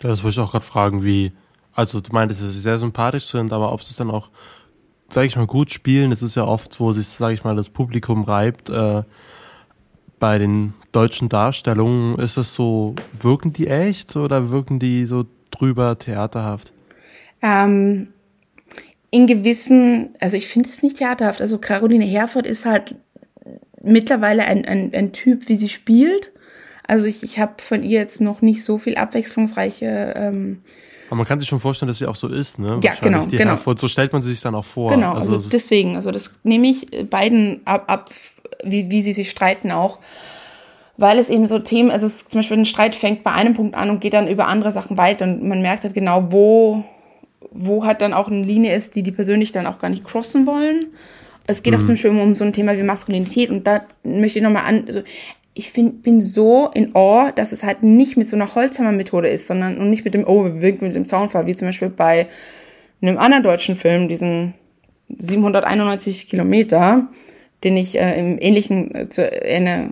Das wollte ich auch gerade fragen, wie, also du meintest, dass sie sehr sympathisch sind, aber ob sie es dann auch, sage ich mal, gut spielen, das ist ja oft, wo sich, sage ich mal, das Publikum reibt. Äh, bei den deutschen Darstellungen ist es so, wirken die echt oder wirken die so drüber theaterhaft? Ähm, in gewissen, also ich finde es nicht theaterhaft. Also Caroline Herford ist halt mittlerweile ein, ein, ein Typ, wie sie spielt. Also ich, ich habe von ihr jetzt noch nicht so viel abwechslungsreiche. Ähm, aber man kann sich schon vorstellen, dass sie auch so ist, ne? Ja, genau, genau. Herford, so stellt man sie sich dann auch vor. Genau, also, also deswegen, also das nehme ich beiden ab, ab wie, wie sie sich streiten auch weil es eben so Themen, also zum Beispiel ein Streit fängt bei einem Punkt an und geht dann über andere Sachen weiter und man merkt halt genau, wo wo halt dann auch eine Linie ist, die die persönlich dann auch gar nicht crossen wollen. Es geht mhm. auch zum Beispiel um so ein Thema wie Maskulinität und da möchte ich nochmal an, also ich find, bin so in Awe, dass es halt nicht mit so einer Holzhammer-Methode ist, sondern und nicht mit dem, oh, wir winken mit dem Zaunfall, wie zum Beispiel bei einem anderen deutschen Film, diesen 791 Kilometer, den ich äh, im ähnlichen äh, zu, äh,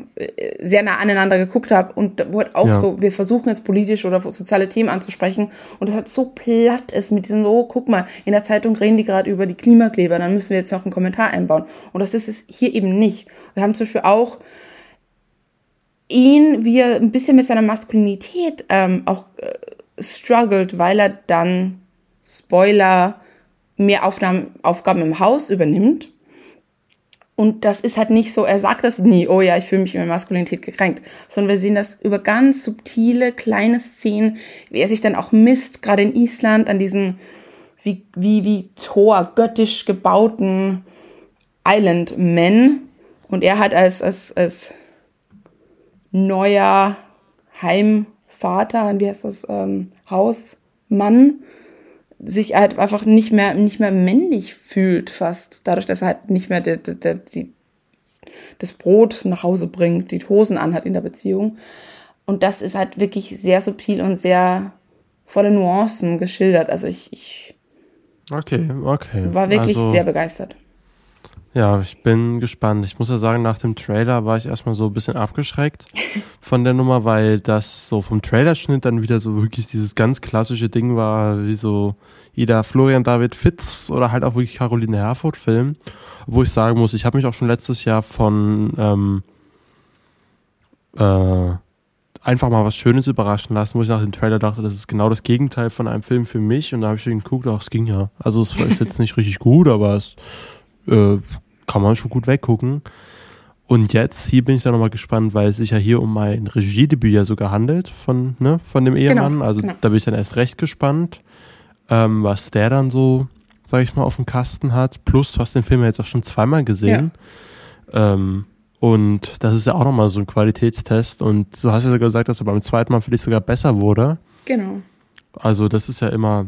sehr nah aneinander geguckt habe und wo halt auch ja. so, wir versuchen jetzt politisch oder soziale Themen anzusprechen und das hat so platt ist mit diesem, oh, guck mal, in der Zeitung reden die gerade über die Klimakleber, dann müssen wir jetzt noch einen Kommentar einbauen. Und das ist es hier eben nicht. Wir haben zum Beispiel auch ihn, wie er ein bisschen mit seiner Maskulinität ähm, auch äh, struggelt, weil er dann, Spoiler, mehr Aufnahmen, Aufgaben im Haus übernimmt. Und das ist halt nicht so, er sagt das nie, oh ja, ich fühle mich in meiner Maskulinität gekränkt, sondern wir sehen das über ganz subtile, kleine Szenen, wie er sich dann auch misst, gerade in Island, an diesen wie, wie, wie Thor, göttisch gebauten Island Men. Und er hat als, als, als neuer Heimvater, wie heißt das, ähm, Hausmann, sich halt einfach nicht mehr, nicht mehr männlich fühlt fast. Dadurch, dass er halt nicht mehr der, der, der, die, das Brot nach Hause bringt, die Hosen anhat in der Beziehung. Und das ist halt wirklich sehr subtil und sehr voller Nuancen geschildert. Also ich, ich okay, okay. war wirklich also, sehr begeistert. Ja, ich bin gespannt. Ich muss ja sagen, nach dem Trailer war ich erstmal so ein bisschen abgeschreckt von der Nummer, weil das so vom Trailerschnitt dann wieder so wirklich dieses ganz klassische Ding war, wie so jeder Florian David Fitz oder halt auch wirklich Caroline Herford Film. Wo ich sagen muss, ich habe mich auch schon letztes Jahr von ähm, äh, einfach mal was Schönes überraschen lassen, wo ich nach dem Trailer dachte, das ist genau das Gegenteil von einem Film für mich. Und da habe ich geguckt, ach, es ging ja. Also es ist jetzt nicht richtig gut, aber es äh, kann man schon gut weggucken. Und jetzt, hier bin ich dann nochmal gespannt, weil es sich ja hier um mein Regiedebüt ja sogar handelt von, ne, von dem Ehemann. Genau, also genau. da bin ich dann erst recht gespannt, ähm, was der dann so, sag ich mal, auf dem Kasten hat. Plus, du hast den Film ja jetzt auch schon zweimal gesehen. Ja. Ähm, und das ist ja auch nochmal so ein Qualitätstest. Und du hast ja sogar gesagt, dass er beim zweiten Mal für dich sogar besser wurde. Genau. Also das ist ja immer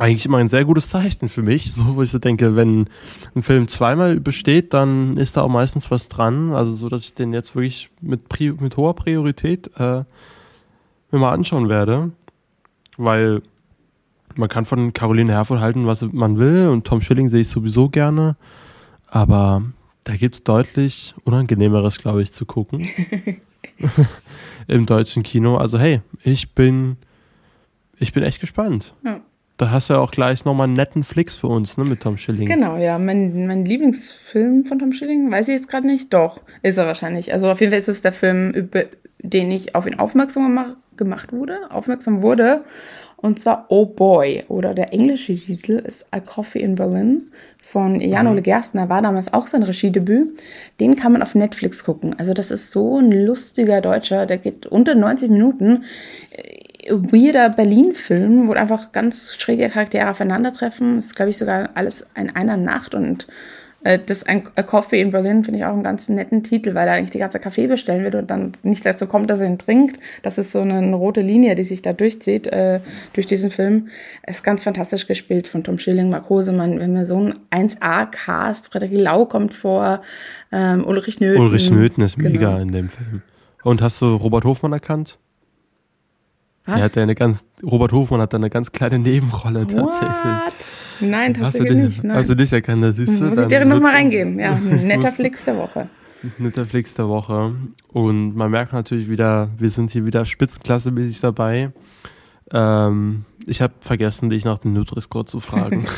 eigentlich immer ein sehr gutes Zeichen für mich, so wo ich so denke, wenn ein Film zweimal besteht, dann ist da auch meistens was dran, also so, dass ich den jetzt wirklich mit, mit hoher Priorität äh, mir mal anschauen werde, weil man kann von Caroline Herford halten, was man will und Tom Schilling sehe ich sowieso gerne, aber da gibt's deutlich unangenehmeres, glaube ich, zu gucken im deutschen Kino. Also hey, ich bin ich bin echt gespannt. Ja. Da hast du ja auch gleich nochmal einen netten Flix für uns, ne, mit Tom Schilling. Genau, ja. Mein, mein Lieblingsfilm von Tom Schilling, weiß ich jetzt gerade nicht. Doch, ist er wahrscheinlich. Also auf jeden Fall ist es der Film, über den ich auf ihn aufmerksam gemacht, wurde, aufmerksam wurde. Und zwar Oh Boy oder der englische Titel ist A Coffee in Berlin von Jan Ole mhm. Gerstner, war damals auch sein Regiedebüt. Den kann man auf Netflix gucken. Also das ist so ein lustiger Deutscher, der geht unter 90 Minuten weirder Berlin-Film, wo einfach ganz schräge Charaktere aufeinandertreffen. Das ist, glaube ich, sogar alles in einer Nacht und äh, das ein A Coffee in Berlin finde ich auch einen ganz netten Titel, weil er eigentlich die ganze Kaffee bestellen wird und dann nicht dazu kommt, dass er ihn trinkt. Das ist so eine rote Linie, die sich da durchzieht äh, durch diesen Film. Ist ganz fantastisch gespielt von Tom Schilling, Mark Hosemann. Wir haben ja so einen 1A-Cast. Frederik Lau kommt vor, ähm, Ulrich Nöthen. Ulrich Nöthen ist mega genau. in dem Film. Und hast du Robert Hofmann erkannt? Was? Er hat ja eine ganz, Robert Hofmann hat da eine ganz kleine Nebenrolle tatsächlich. What? Nein, tatsächlich hast nicht. Nein. Hast du dich erkannt, das siehst du? Muss ich dir nochmal reingehen. Ja, netter Flix der Woche. Netter Flix der Woche. Und man merkt natürlich wieder, wir sind hier wieder spitzenklassemäßig dabei. Ähm, ich habe vergessen, dich nach dem Nutri-Score zu fragen.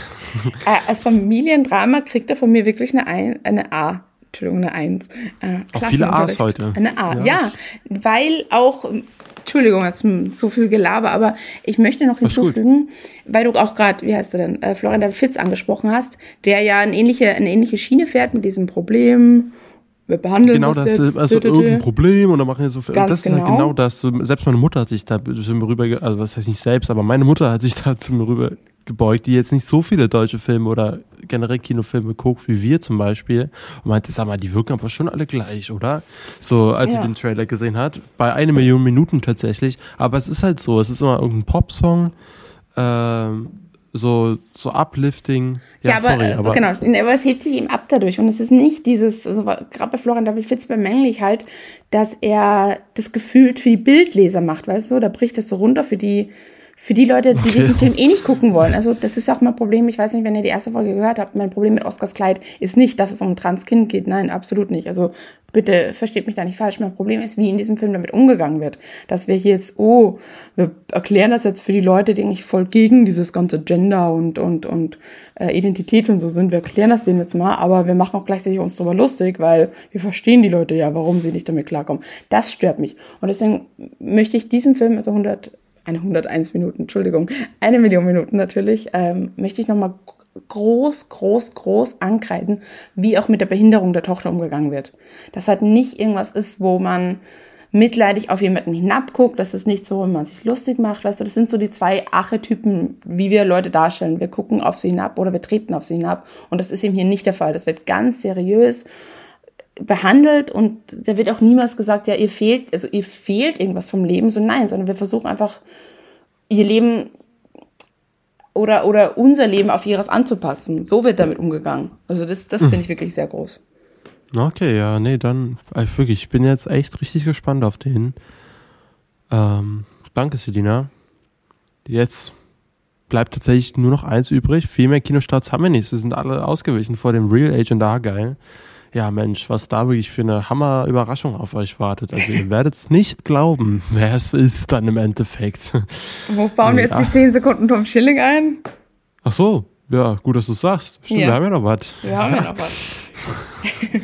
Äh, als Familiendrama kriegt er von mir wirklich eine, ein, eine A. Entschuldigung, eine Eins. Äh, auch viele A's heute. Eine A, ja. ja. weil auch Entschuldigung, jetzt so viel Gelaber, aber ich möchte noch hinzufügen, weil du auch gerade, wie heißt du denn, äh, Florian David Fitz angesprochen hast, der ja eine ähnliche, eine ähnliche Schiene fährt mit diesem Problem. Wir behandeln genau, das, jetzt. Also irgendein Problem und dann machen wir so viel. das genau. ist halt genau, genau das. Selbst meine Mutter hat sich da rüber, also was heißt nicht selbst, aber meine Mutter hat sich da zu mir rüber gebeugt, die jetzt nicht so viele deutsche Filme oder generell Kinofilme guckt, wie wir zum Beispiel. Und meinte, sag mal, die wirken aber schon alle gleich, oder? So, als ja. sie den Trailer gesehen hat. Bei eine Million Minuten tatsächlich. Aber es ist halt so, es ist immer irgendein Popsong, ähm, so, so uplifting. Ja, ja aber, sorry, aber genau, aber es hebt sich eben ab dadurch. Und es ist nicht dieses, also gerade bei Florian David Fitz bemängel ich halt, dass er das gefühlt für die Bildleser macht, weißt du? Da bricht das so runter für die Für die Leute, die okay. diesen Film eh nicht gucken wollen. Also das ist auch mein Problem. Ich weiß nicht, wenn ihr die erste Folge gehört habt. Mein Problem mit Oscars Kleid ist nicht, dass es um ein Transkind geht. Nein, absolut nicht. Also bitte versteht mich da nicht falsch. Mein Problem ist, wie in diesem Film damit umgegangen wird. Dass wir hier jetzt, oh, wir erklären das jetzt für die Leute, die eigentlich voll gegen dieses ganze Gender und, und, und äh, Identität und so sind. Wir erklären das denen jetzt mal, aber wir machen auch gleichzeitig uns darüber lustig, weil wir verstehen die Leute ja, warum sie nicht damit klarkommen. Das stört mich. Und deswegen möchte ich diesen Film, also 100 eine 101 Minuten, Entschuldigung, eine Million Minuten natürlich, ähm, möchte ich nochmal groß, groß, groß ankreiden, wie auch mit der Behinderung der Tochter umgegangen wird. Dass halt nicht irgendwas ist, wo man mitleidig auf jemanden hinabguckt, das ist nichts, worüber man sich lustig macht, weißt du, das sind so die zwei Archetypen, wie wir Leute darstellen. Wir gucken auf sie hinab oder wir treten auf sie hinab und das ist eben hier nicht der Fall. Das wird ganz seriös behandelt und da wird auch niemals gesagt, ja, ihr fehlt, also ihr fehlt irgendwas vom Leben, so nein, sondern wir versuchen einfach ihr Leben oder, oder unser Leben auf ihres anzupassen. So wird damit umgegangen. Also das, das finde ich wirklich sehr groß. Okay, ja, nee, dann äh, wirklich, ich bin jetzt echt richtig gespannt auf den. Ähm, danke, Selina. Jetzt bleibt tatsächlich nur noch eins übrig. Viel mehr Kinostarts haben wir nicht. Sie sind alle ausgewichen vor dem Real Agent Argyle ja Mensch, was da wirklich für eine Hammer-Überraschung auf euch wartet. Also ihr werdet es nicht glauben, wer es ist dann im Endeffekt. Wo bauen wir jetzt die 10 Sekunden Tom Schilling ein? Ach so, ja, gut, dass du es sagst. Stimmt, ja. wir haben ja noch was. Wir haben ja noch was.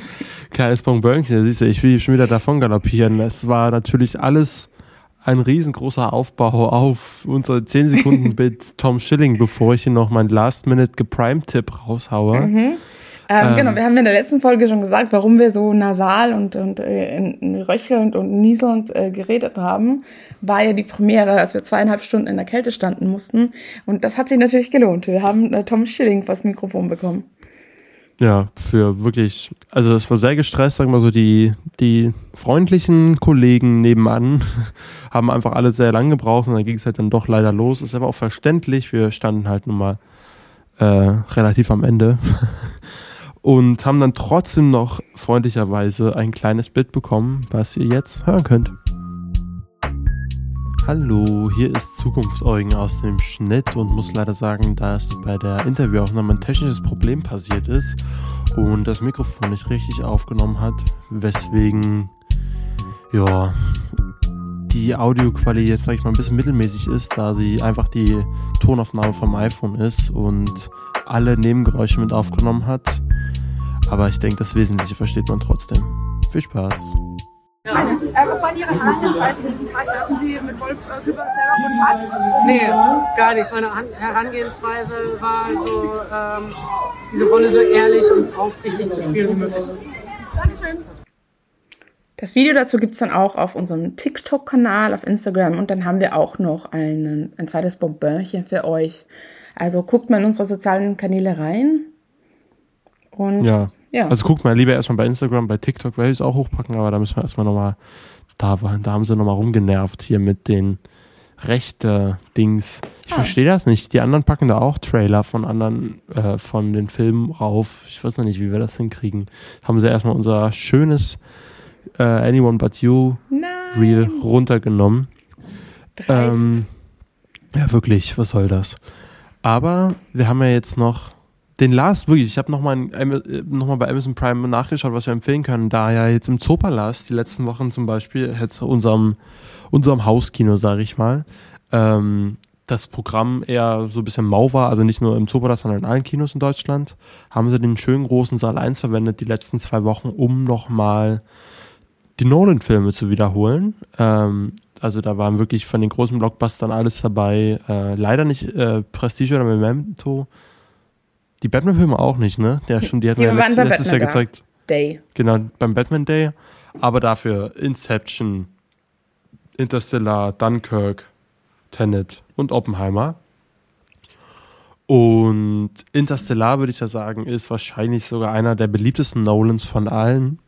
Kleines Bonbönchen, siehst du, ich will schon wieder davon galoppieren. Es war natürlich alles ein riesengroßer Aufbau auf unsere 10 Sekunden mit Tom Schilling, bevor ich hier noch meinen Last-Minute-Geprime-Tipp raushaue. Mhm. Ähm, ähm, genau, wir haben in der letzten Folge schon gesagt, warum wir so nasal und, und äh, röchelnd und nieselnd äh, geredet haben. War ja die Premiere, als wir zweieinhalb Stunden in der Kälte standen mussten. Und das hat sich natürlich gelohnt. Wir haben äh, Tom Schilling das Mikrofon bekommen. Ja, für wirklich, also es war sehr gestresst, sagen wir so, die, die freundlichen Kollegen nebenan haben einfach alle sehr lang gebraucht und dann ging es halt dann doch leider los. Ist aber auch verständlich, wir standen halt nun mal äh, relativ am Ende. und haben dann trotzdem noch freundlicherweise ein kleines Bild bekommen, was ihr jetzt hören könnt. Hallo, hier ist Zukunftseugen aus dem Schnitt und muss leider sagen, dass bei der Interviewaufnahme ein technisches Problem passiert ist und das Mikrofon nicht richtig aufgenommen hat, weswegen ja die Audioqualität jetzt sag ich mal ein bisschen mittelmäßig ist, da sie einfach die Tonaufnahme vom iPhone ist und alle Nebengeräusche mit aufgenommen hat. Aber ich denke, das Wesentliche versteht man trotzdem. Viel Spaß. Ja. Äh, was waren Ihre Herangehensweise in diesem Tag? Hatten Sie mit Wolf äh, Küber selber Kontakt? Nee, gar nicht. Meine Herangehensweise war so, ähm, diese Rolle so ehrlich und aufrichtig zu spielen wie möglich. Dankeschön. Das Video dazu gibt es dann auch auf unserem TikTok-Kanal, auf Instagram und dann haben wir auch noch einen, ein zweites Bonbonchen für euch. Also guckt mal in unsere sozialen Kanäle rein. Und ja. Ja. Also guckt mal lieber erstmal bei Instagram, bei TikTok werde ich es auch hochpacken, aber da müssen wir erstmal nochmal, da, da haben sie nochmal rumgenervt hier mit den rechte Dings. Ich ah. verstehe das nicht. Die anderen packen da auch Trailer von anderen, äh, von den Filmen rauf. Ich weiß noch nicht, wie wir das hinkriegen. Haben sie erstmal unser schönes äh, Anyone But You Nein. Reel runtergenommen. Ähm, ja, wirklich, was soll das? Aber wir haben ja jetzt noch den Last, wirklich, ich habe nochmal noch mal bei Amazon Prime nachgeschaut, was wir empfehlen können, da ja jetzt im Zoopalast die letzten Wochen zum Beispiel, jetzt unserem, unserem Hauskino, sage ich mal, ähm, das Programm eher so ein bisschen mau war, also nicht nur im Zoopalast, sondern in allen Kinos in Deutschland, haben sie den schönen großen Saal 1 verwendet die letzten zwei Wochen, um nochmal die Nolan-Filme zu wiederholen. Ähm, also da waren wirklich von den großen Blockbustern alles dabei. Äh, leider nicht äh, Prestige oder Memento, die Batman-Filme auch nicht, ne? Der schon, die hatten wir ja letztes, letztes Jahr gezeigt. Day. Genau, beim Batman Day. Aber dafür Inception, Interstellar, Dunkirk, Tenet und Oppenheimer. Und Interstellar, würde ich ja sagen, ist wahrscheinlich sogar einer der beliebtesten Nolans von allen.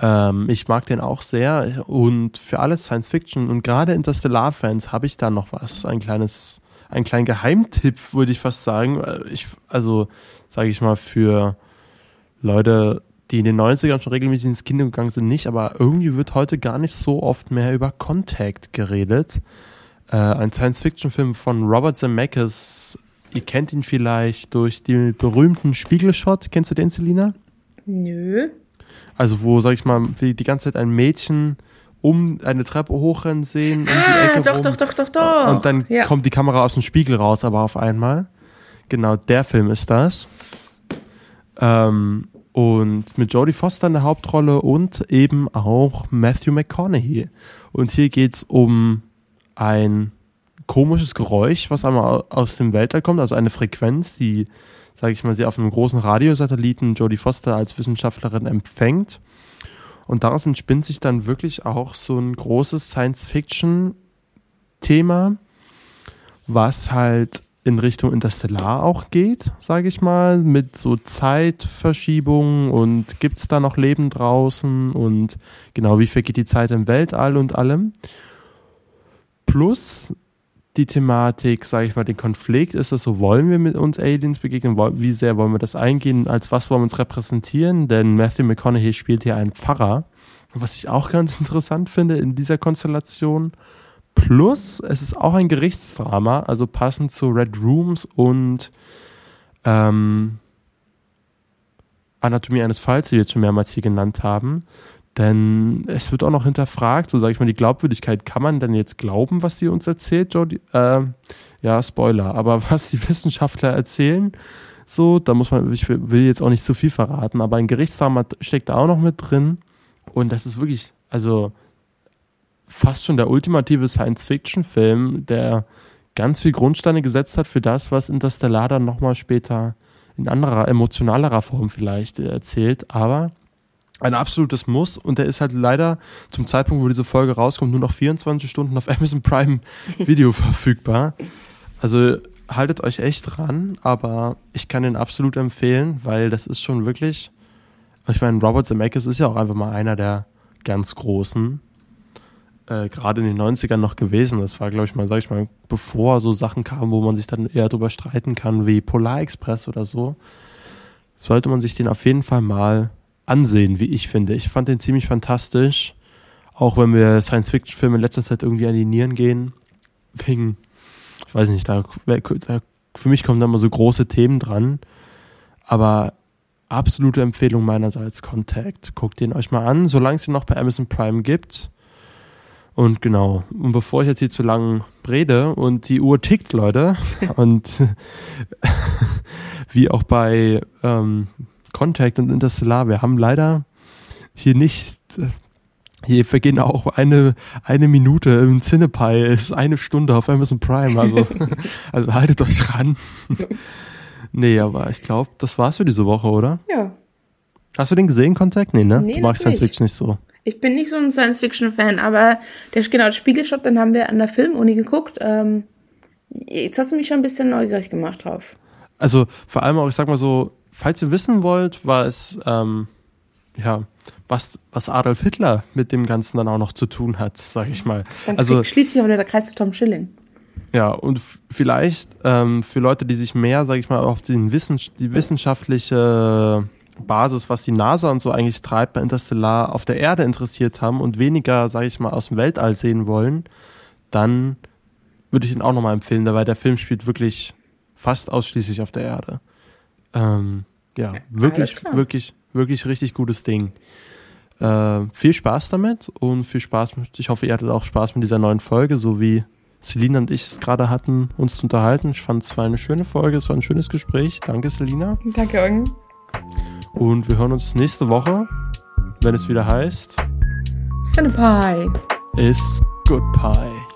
Ähm, ich mag den auch sehr. Und für alle Science-Fiction und gerade Interstellar-Fans habe ich da noch was. Ein kleines ein kleinen Geheimtipp, würde ich fast sagen. Ich, also, sage ich mal, für Leute, die in den 90ern schon regelmäßig ins Kino gegangen sind, nicht, aber irgendwie wird heute gar nicht so oft mehr über Contact geredet. Äh, ein Science-Fiction-Film von Robert Zemeckis. Ihr kennt ihn vielleicht durch den berühmten Spiegelshot. Kennst du den, Selina? Nö. Also wo, sag ich mal, die ganze Zeit ein Mädchen um eine Treppe hochrennen sehen, um Ah, doch, rum. doch, doch, doch, doch. Und dann ja. kommt die Kamera aus dem Spiegel raus, aber auf einmal. Genau, der Film ist das. Ähm, und mit Jodie Foster in der Hauptrolle und eben auch Matthew McConaughey. Und hier geht's um ein komisches Geräusch, was einmal aus dem Weltall kommt, also eine Frequenz, die, sage ich mal, sie auf einem großen Radiosatelliten Jodie Foster als Wissenschaftlerin empfängt. Und daraus entspinnt sich dann wirklich auch so ein großes Science-Fiction-Thema, was halt in Richtung Interstellar auch geht, sage ich mal, mit so Zeitverschiebungen und gibt es da noch Leben draußen und genau, wie vergeht die Zeit im Weltall und allem. Plus die Thematik, sage ich mal, den Konflikt, ist es so, wollen wir mit uns Aliens begegnen, wie sehr wollen wir das eingehen, als was wollen wir uns repräsentieren, denn Matthew McConaughey spielt hier einen Pfarrer, was ich auch ganz interessant finde in dieser Konstellation. Plus, es ist auch ein Gerichtsdrama, also passend zu Red Rooms und ähm, Anatomie eines Falls, die wir jetzt schon mehrmals hier genannt haben. Denn es wird auch noch hinterfragt, so sage ich mal, die Glaubwürdigkeit. Kann man denn jetzt glauben, was sie uns erzählt, Jodie? Äh, ja, Spoiler. Aber was die Wissenschaftler erzählen, so, da muss man, ich will jetzt auch nicht zu viel verraten, aber ein Gerichtsdrama steckt da auch noch mit drin. Und das ist wirklich, also fast schon der ultimative Science-Fiction-Film, der ganz viel Grundsteine gesetzt hat für das, was Interstellar dann nochmal später in anderer, emotionalerer Form vielleicht erzählt. Aber ein absolutes Muss und der ist halt leider zum Zeitpunkt, wo diese Folge rauskommt, nur noch 24 Stunden auf Amazon Prime Video verfügbar. Also haltet euch echt dran, aber ich kann den absolut empfehlen, weil das ist schon wirklich, ich meine, Robert Zemeckis ist ja auch einfach mal einer der ganz großen, äh, gerade in den 90ern noch gewesen. Das war, glaube ich mal, sag ich mal, bevor so Sachen kamen, wo man sich dann eher drüber streiten kann, wie Polar Express oder so, sollte man sich den auf jeden Fall mal ansehen, wie ich finde. Ich fand den ziemlich fantastisch, auch wenn wir Science-Fiction-Filme in letzter Zeit irgendwie an die Nieren gehen, wegen, ich weiß nicht, da, da für mich kommen da immer so große Themen dran, aber absolute Empfehlung meinerseits, Contact. Guckt den euch mal an, solange es ihn noch bei Amazon Prime gibt. Und genau, und bevor ich jetzt hier zu lang rede und die Uhr tickt, Leute, und wie auch bei ähm, Contact und Interstellar, wir haben leider hier nicht, hier vergehen auch eine, eine Minute im Cinepie, ist eine Stunde auf Amazon Prime, also, also haltet euch ran. nee, aber ich glaube, das war's für diese Woche, oder? Ja. Hast du den gesehen, Contact? Nee, ne? Nee, du magst. Science Fiction nicht so. Ich bin nicht so ein Science-Fiction-Fan, aber der, genau, der Spiegelshot, den haben wir an der Filmuni geguckt. Ähm, jetzt hast du mich schon ein bisschen neugierig gemacht drauf. Also vor allem auch, ich sag mal so, falls ihr wissen wollt, war es, ähm, ja, was, was Adolf Hitler mit dem Ganzen dann auch noch zu tun hat, sag ich mal. Dann Also schließt sich auch wieder der Kreis zu Tom Schilling. ja, und vielleicht ähm, für Leute, die sich mehr, sag ich mal, auf den Wissen, die wissenschaftliche Basis, was die NASA und so eigentlich treibt bei Interstellar, auf der Erde interessiert haben und weniger, sag ich mal, aus dem Weltall sehen wollen, dann würde ich ihn auch nochmal empfehlen, weil der Film spielt wirklich fast ausschließlich auf der Erde. Ähm, ja, wirklich, wirklich, wirklich richtig gutes Ding. Äh, viel Spaß damit und viel Spaß mit, ich hoffe, ihr hattet auch Spaß mit dieser neuen Folge, so wie Selina und ich es gerade hatten, uns zu unterhalten. Ich fand es war eine schöne Folge, es war ein schönes Gespräch. Danke, Selina. Danke, Eugen. Und wir hören uns nächste Woche, wenn es wieder heißt, Cinepie. ist Good Pie.